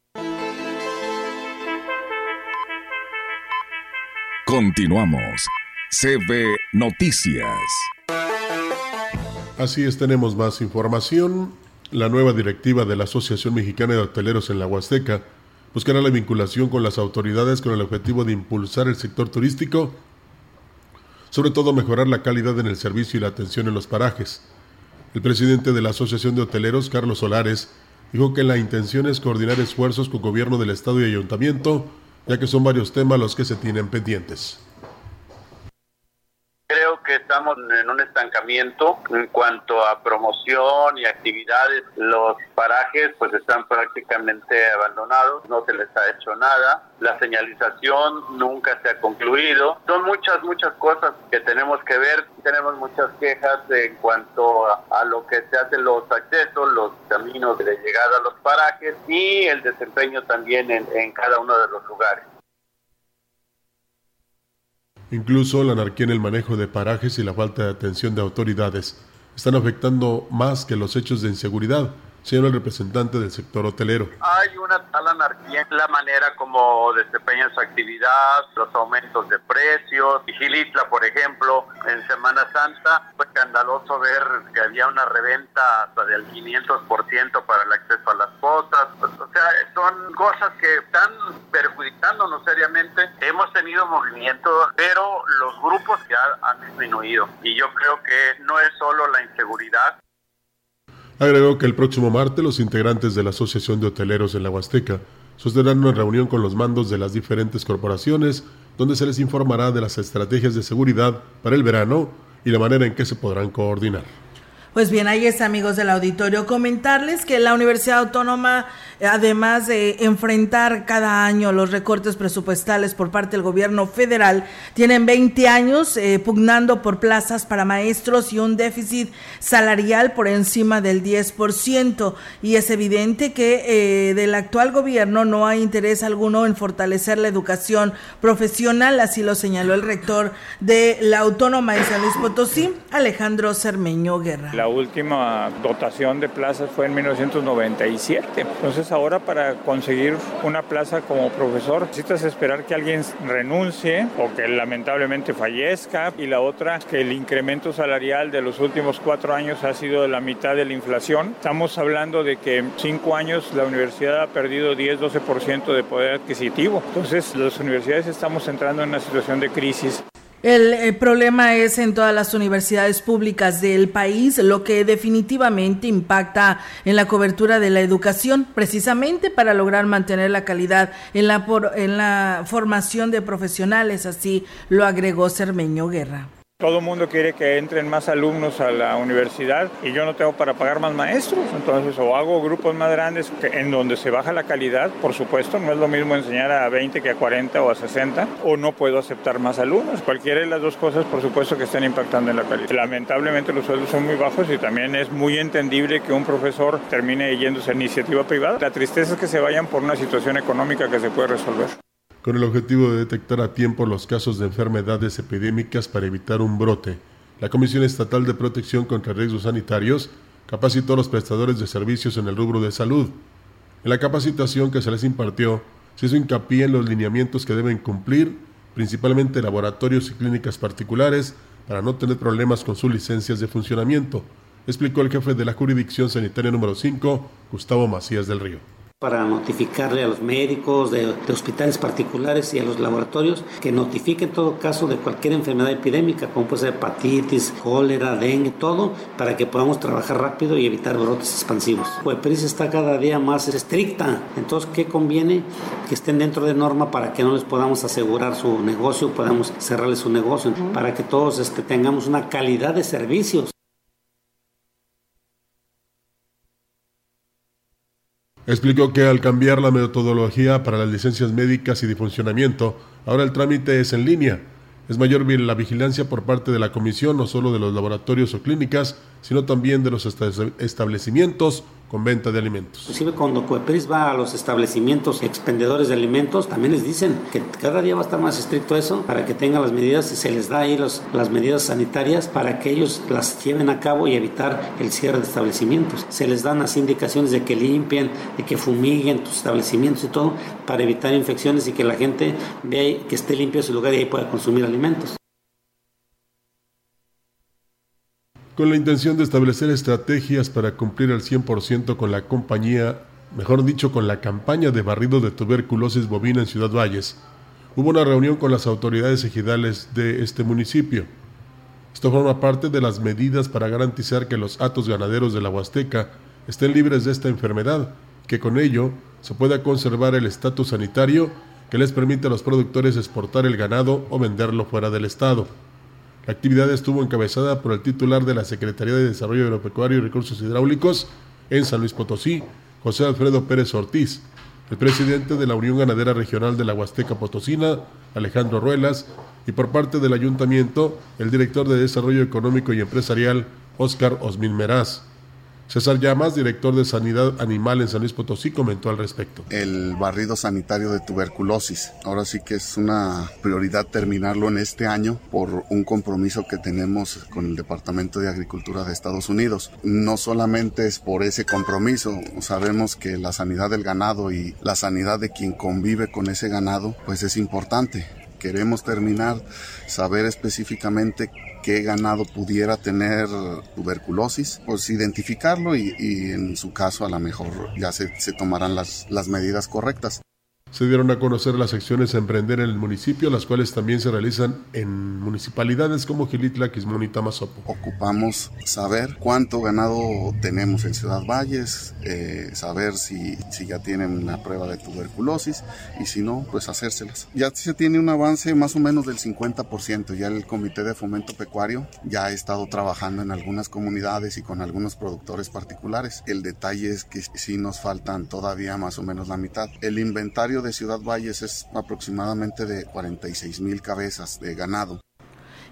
Continuamos. CB Noticias. Así es, tenemos más información. La nueva directiva de la Asociación Mexicana de Hoteleros en la Huasteca buscará la vinculación con las autoridades con el objetivo de impulsar el sector turístico, sobre todo mejorar la calidad en el servicio y la atención en los parajes. El presidente de la Asociación de Hoteleros, Carlos Solares, dijo que la intención es coordinar esfuerzos con gobierno del Estado y Ayuntamiento ya que son varios temas los que se tienen pendientes. Creo que estamos en un estancamiento en cuanto a promoción y actividades. Los parajes pues están prácticamente abandonados, no se les ha hecho nada. La señalización nunca se ha concluido. Son muchas, muchas cosas que tenemos que ver. Tenemos muchas quejas en cuanto a, lo que se hacen los accesos, los caminos de llegada a los parajes y el desempeño también en, en cada uno de los lugares. Incluso la anarquía en el manejo de parajes y la falta de atención de autoridades. Están afectando más que los hechos de inseguridad, señor el representante del sector hotelero. Hay una tal anarquía en la manera como desempeña su actividad, los aumentos de precios. Gilitla, por ejemplo, en Semana Santa fue escandaloso ver que había una reventa hasta del 500% para el acceso a las cosas. O sea, son cosas que están perjudicándonos seriamente. Hemos tenido movimiento, pero los grupos ya han disminuido. Y yo creo que no es solo la inseguridad, Agregó que el próximo martes los integrantes de la Asociación de Hoteleros en la Huasteca sostendrán una reunión con los mandos de las diferentes corporaciones donde se les informará de las estrategias de seguridad para el verano y la manera en que se podrán coordinar. Pues bien, ahí es amigos del auditorio. Comentarles que la Universidad Autónoma, además de enfrentar cada año los recortes presupuestales por parte del gobierno federal, tienen 20 años eh, pugnando por plazas para maestros y un déficit salarial por encima del 10%. Y es evidente que eh, del actual gobierno no hay interés alguno en fortalecer la educación profesional, así lo señaló el rector de la Autónoma de San Luis Potosí, Alejandro Cermeño Guerra. La última dotación de plazas fue en 1997. Entonces ahora para conseguir una plaza como profesor necesitas esperar que alguien renuncie o que lamentablemente fallezca y la otra que el incremento salarial de los últimos cuatro años ha sido de la mitad de la inflación. Estamos hablando de que en cinco años la universidad ha perdido 10-12% de poder adquisitivo. Entonces las universidades estamos entrando en una situación de crisis. El, problema es en todas las universidades públicas del país, lo que definitivamente impacta en la cobertura de la educación, precisamente para lograr mantener la calidad en la, en la formación de profesionales, así lo agregó Cermeño Guerra. Todo mundo quiere que entren más alumnos a la universidad y yo no tengo para pagar más maestros. Entonces, o hago grupos más grandes en donde se baja la calidad, por supuesto, no es lo mismo enseñar a 20 que a 40 o a 60, o no puedo aceptar más alumnos. Cualquiera de las dos cosas, por supuesto, que estén impactando en la calidad. Lamentablemente los sueldos son muy bajos y también es muy entendible que un profesor termine yéndose a iniciativa privada. La tristeza es que se vayan por una situación económica que se puede resolver con el objetivo de detectar a tiempo los casos de enfermedades epidémicas para evitar un brote. La Comisión Estatal de Protección contra Riesgos Sanitarios capacitó a los prestadores de servicios en el rubro de salud. En la capacitación que se les impartió, se hizo hincapié en los lineamientos que deben cumplir, principalmente laboratorios y clínicas particulares, para no tener problemas con sus licencias de funcionamiento, explicó el jefe de la jurisdicción sanitaria número 5, Gustavo Macías del Río para notificarle a los médicos de, hospitales particulares y a los laboratorios que notifiquen todo caso de cualquier enfermedad epidémica, como puede ser hepatitis, cólera, dengue, todo, para que podamos trabajar rápido y evitar brotes expansivos. PRIS está cada día más estricta, entonces, ¿qué conviene? Que estén dentro de norma para que no les podamos asegurar su negocio, podamos cerrarles su negocio, para que todos este, tengamos una calidad de servicios. Explicó que al cambiar la metodología para las licencias médicas y de funcionamiento, ahora el trámite es en línea. Es mayor la vigilancia por parte de la comisión, no solo de los laboratorios o clínicas, sino también de los establecimientos con venta de alimentos. Inclusive cuando Coepris va a los establecimientos expendedores de alimentos, también les dicen que cada día va a estar más estricto eso para que tengan las medidas y se les da ahí los, las medidas sanitarias para que ellos las lleven a cabo y evitar el cierre de establecimientos. Se les dan las indicaciones de que limpien, de que fumiguen tus establecimientos y todo para evitar infecciones y que la gente vea que esté limpio su lugar y ahí pueda consumir alimentos. Con la intención de establecer estrategias para cumplir al 100% con la compañía, mejor dicho, con la campaña de barrido de tuberculosis bovina en Ciudad Valles. Hubo una reunión con las autoridades ejidales de este municipio. Esto forma parte de las medidas para garantizar que los atos ganaderos de la Huasteca estén libres de esta enfermedad, que con ello se pueda conservar el estatus sanitario que les permite a los productores exportar el ganado o venderlo fuera del estado. La actividad estuvo encabezada por el titular de la Secretaría de Desarrollo Agropecuario y Recursos Hidráulicos en San Luis Potosí, José Alfredo Pérez Ortiz, el presidente de la Unión Ganadera Regional de la Huasteca Potosina, Alejandro Ruelas, y por parte del ayuntamiento, el director de Desarrollo Económico y Empresarial, Óscar Osmin Meraz. César Llamas, director de Sanidad Animal en San Luis Potosí, comentó al respecto. El barrido sanitario de tuberculosis. Ahora sí que es una prioridad terminarlo en este año por un compromiso que tenemos con el Departamento de Agricultura de Estados Unidos. No solamente es por ese compromiso, sabemos que la sanidad del ganado y la sanidad de quien convive con ese ganado, pues es importante queremos terminar, saber específicamente qué ganado pudiera tener tuberculosis, pues identificarlo y, en su caso a lo mejor ya se, se tomarán las, las medidas correctas. Se dieron a conocer las acciones a emprender en el municipio, las cuales también se realizan en municipalidades como Gilitla, Quismón y Tamazopo. Ocupamos saber cuánto ganado tenemos en Ciudad Valles, eh, saber si, si ya tienen la prueba de tuberculosis y si no, pues hacérselas. Ya se tiene un avance más o menos del 50%. Ya el Comité de Fomento Pecuario ya ha estado trabajando en algunas comunidades y con algunos productores particulares. El detalle es que sí nos faltan todavía más o menos la mitad. El inventario de Ciudad Valles es aproximadamente de 46 mil cabezas de ganado.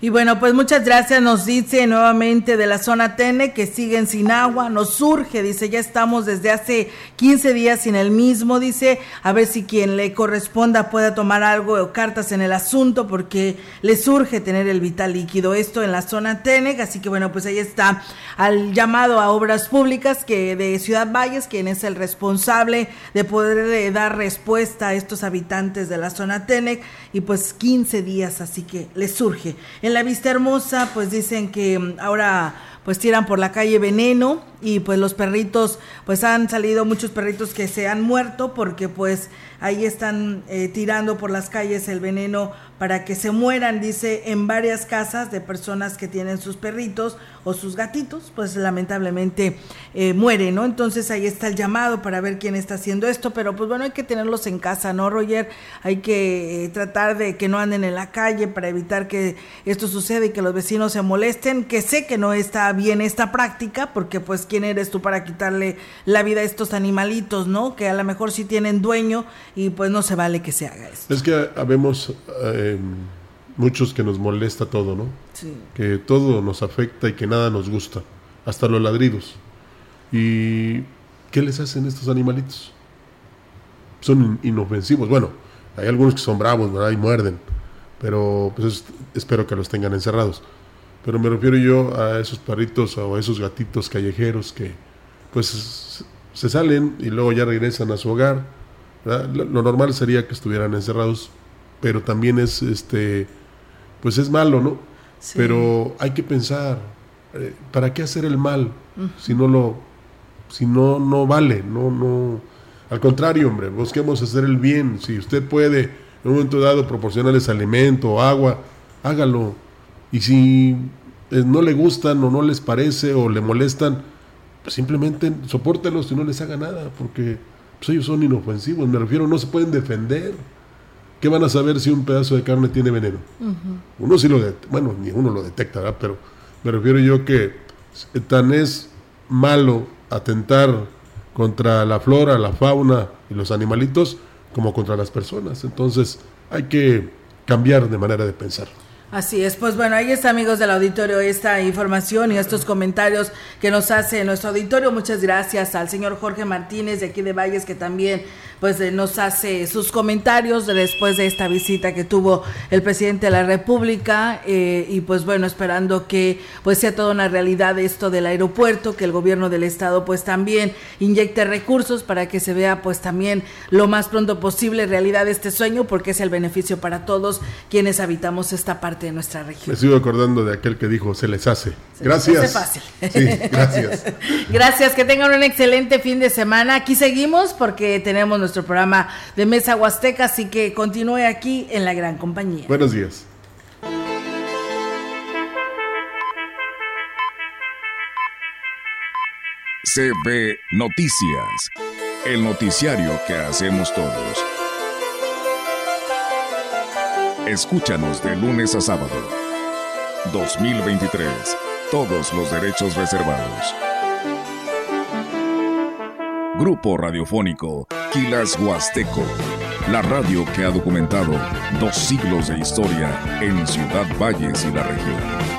Y bueno, pues muchas gracias. Nos dice nuevamente de la zona Tene que siguen sin agua. Nos surge, dice, ya estamos desde hace 15 días sin el mismo. Dice, a ver si quien le corresponda pueda tomar algo o cartas en el asunto porque le surge tener el vital líquido. Esto en la zona Tenec. Así que bueno, pues ahí está al llamado a obras públicas que de Ciudad Valles, quien es el responsable de poder eh, dar respuesta a estos habitantes de la zona Tenec. Y pues 15 días, así que le surge. En la Vista Hermosa, pues dicen que mm, ahora pues tiran por la calle veneno y pues los perritos, pues han salido muchos perritos que se han muerto porque pues ahí están eh, tirando por las calles el veneno para que se mueran, dice, en varias casas de personas que tienen sus perritos o sus gatitos, pues lamentablemente eh, mueren, ¿no? Entonces ahí está el llamado para ver quién está haciendo esto, pero pues bueno, hay que tenerlos en casa, ¿no, Roger? Hay que eh, tratar de que no anden en la calle para evitar que esto suceda y que los vecinos se molesten, que sé que no está bien esta práctica, porque pues quién eres tú para quitarle la vida a estos animalitos, ¿no? Que a lo mejor sí tienen dueño y pues no se vale que se haga esto. Es que habemos... Eh, muchos que nos molesta todo, ¿no? Que todo nos afecta y que nada nos gusta, hasta los ladridos. ¿Y qué les hacen estos animalitos? Son inofensivos. Bueno, hay algunos que son bravos, ¿verdad? Y muerden, pero pues espero que los tengan encerrados. Pero me refiero yo a esos perritos o a esos gatitos callejeros que pues se salen y luego ya regresan a su hogar. Lo normal sería que estuvieran encerrados pero también es, este, pues es malo, ¿no? Pero hay que pensar, eh, ¿para qué hacer el mal si no lo, si no, no vale, no, no, al contrario, hombre, busquemos hacer el bien, si usted puede en un momento dado proporcionarles alimento, agua, hágalo, y si eh, no le gustan o no les parece o le molestan, pues simplemente soportelos y no les haga nada, porque pues ellos son inofensivos, me refiero, no se pueden defender. ¿qué van a saber si un pedazo de carne tiene veneno? Uno sí lo detecta, bueno, ni uno lo detecta, ¿verdad? pero me refiero yo que tan es malo atentar contra la flora, la fauna y los animalitos como contra las personas. Entonces hay que cambiar de manera de pensar. Así es, pues bueno, ahí está amigos del auditorio esta información y estos comentarios que nos hace nuestro auditorio. Muchas gracias al señor Jorge Martínez de aquí de Valles que también pues eh, nos hace sus comentarios después de esta visita que tuvo el presidente de la República eh, y pues bueno, esperando que pues sea toda una realidad esto del aeropuerto, que el gobierno del estado pues también inyecte recursos para que se vea pues también lo más pronto posible realidad este sueño porque es el beneficio para todos quienes habitamos esta parte de nuestra región. Me sigo acordando de aquel que dijo, se les hace. gracias. Les hace fácil. gracias. <laughs> gracias, que tengan un excelente fin de semana. Aquí seguimos porque tenemos nuestro programa de Mesa Huasteca, así que continúe aquí en la gran compañía. Buenos días. CB Noticias, el noticiario que hacemos todos. Escúchanos de lunes a sábado. 2023. Todos los derechos reservados. Grupo Radiofónico Quilas Huasteco. La radio que ha documentado dos siglos de historia en Ciudad Valles y la región.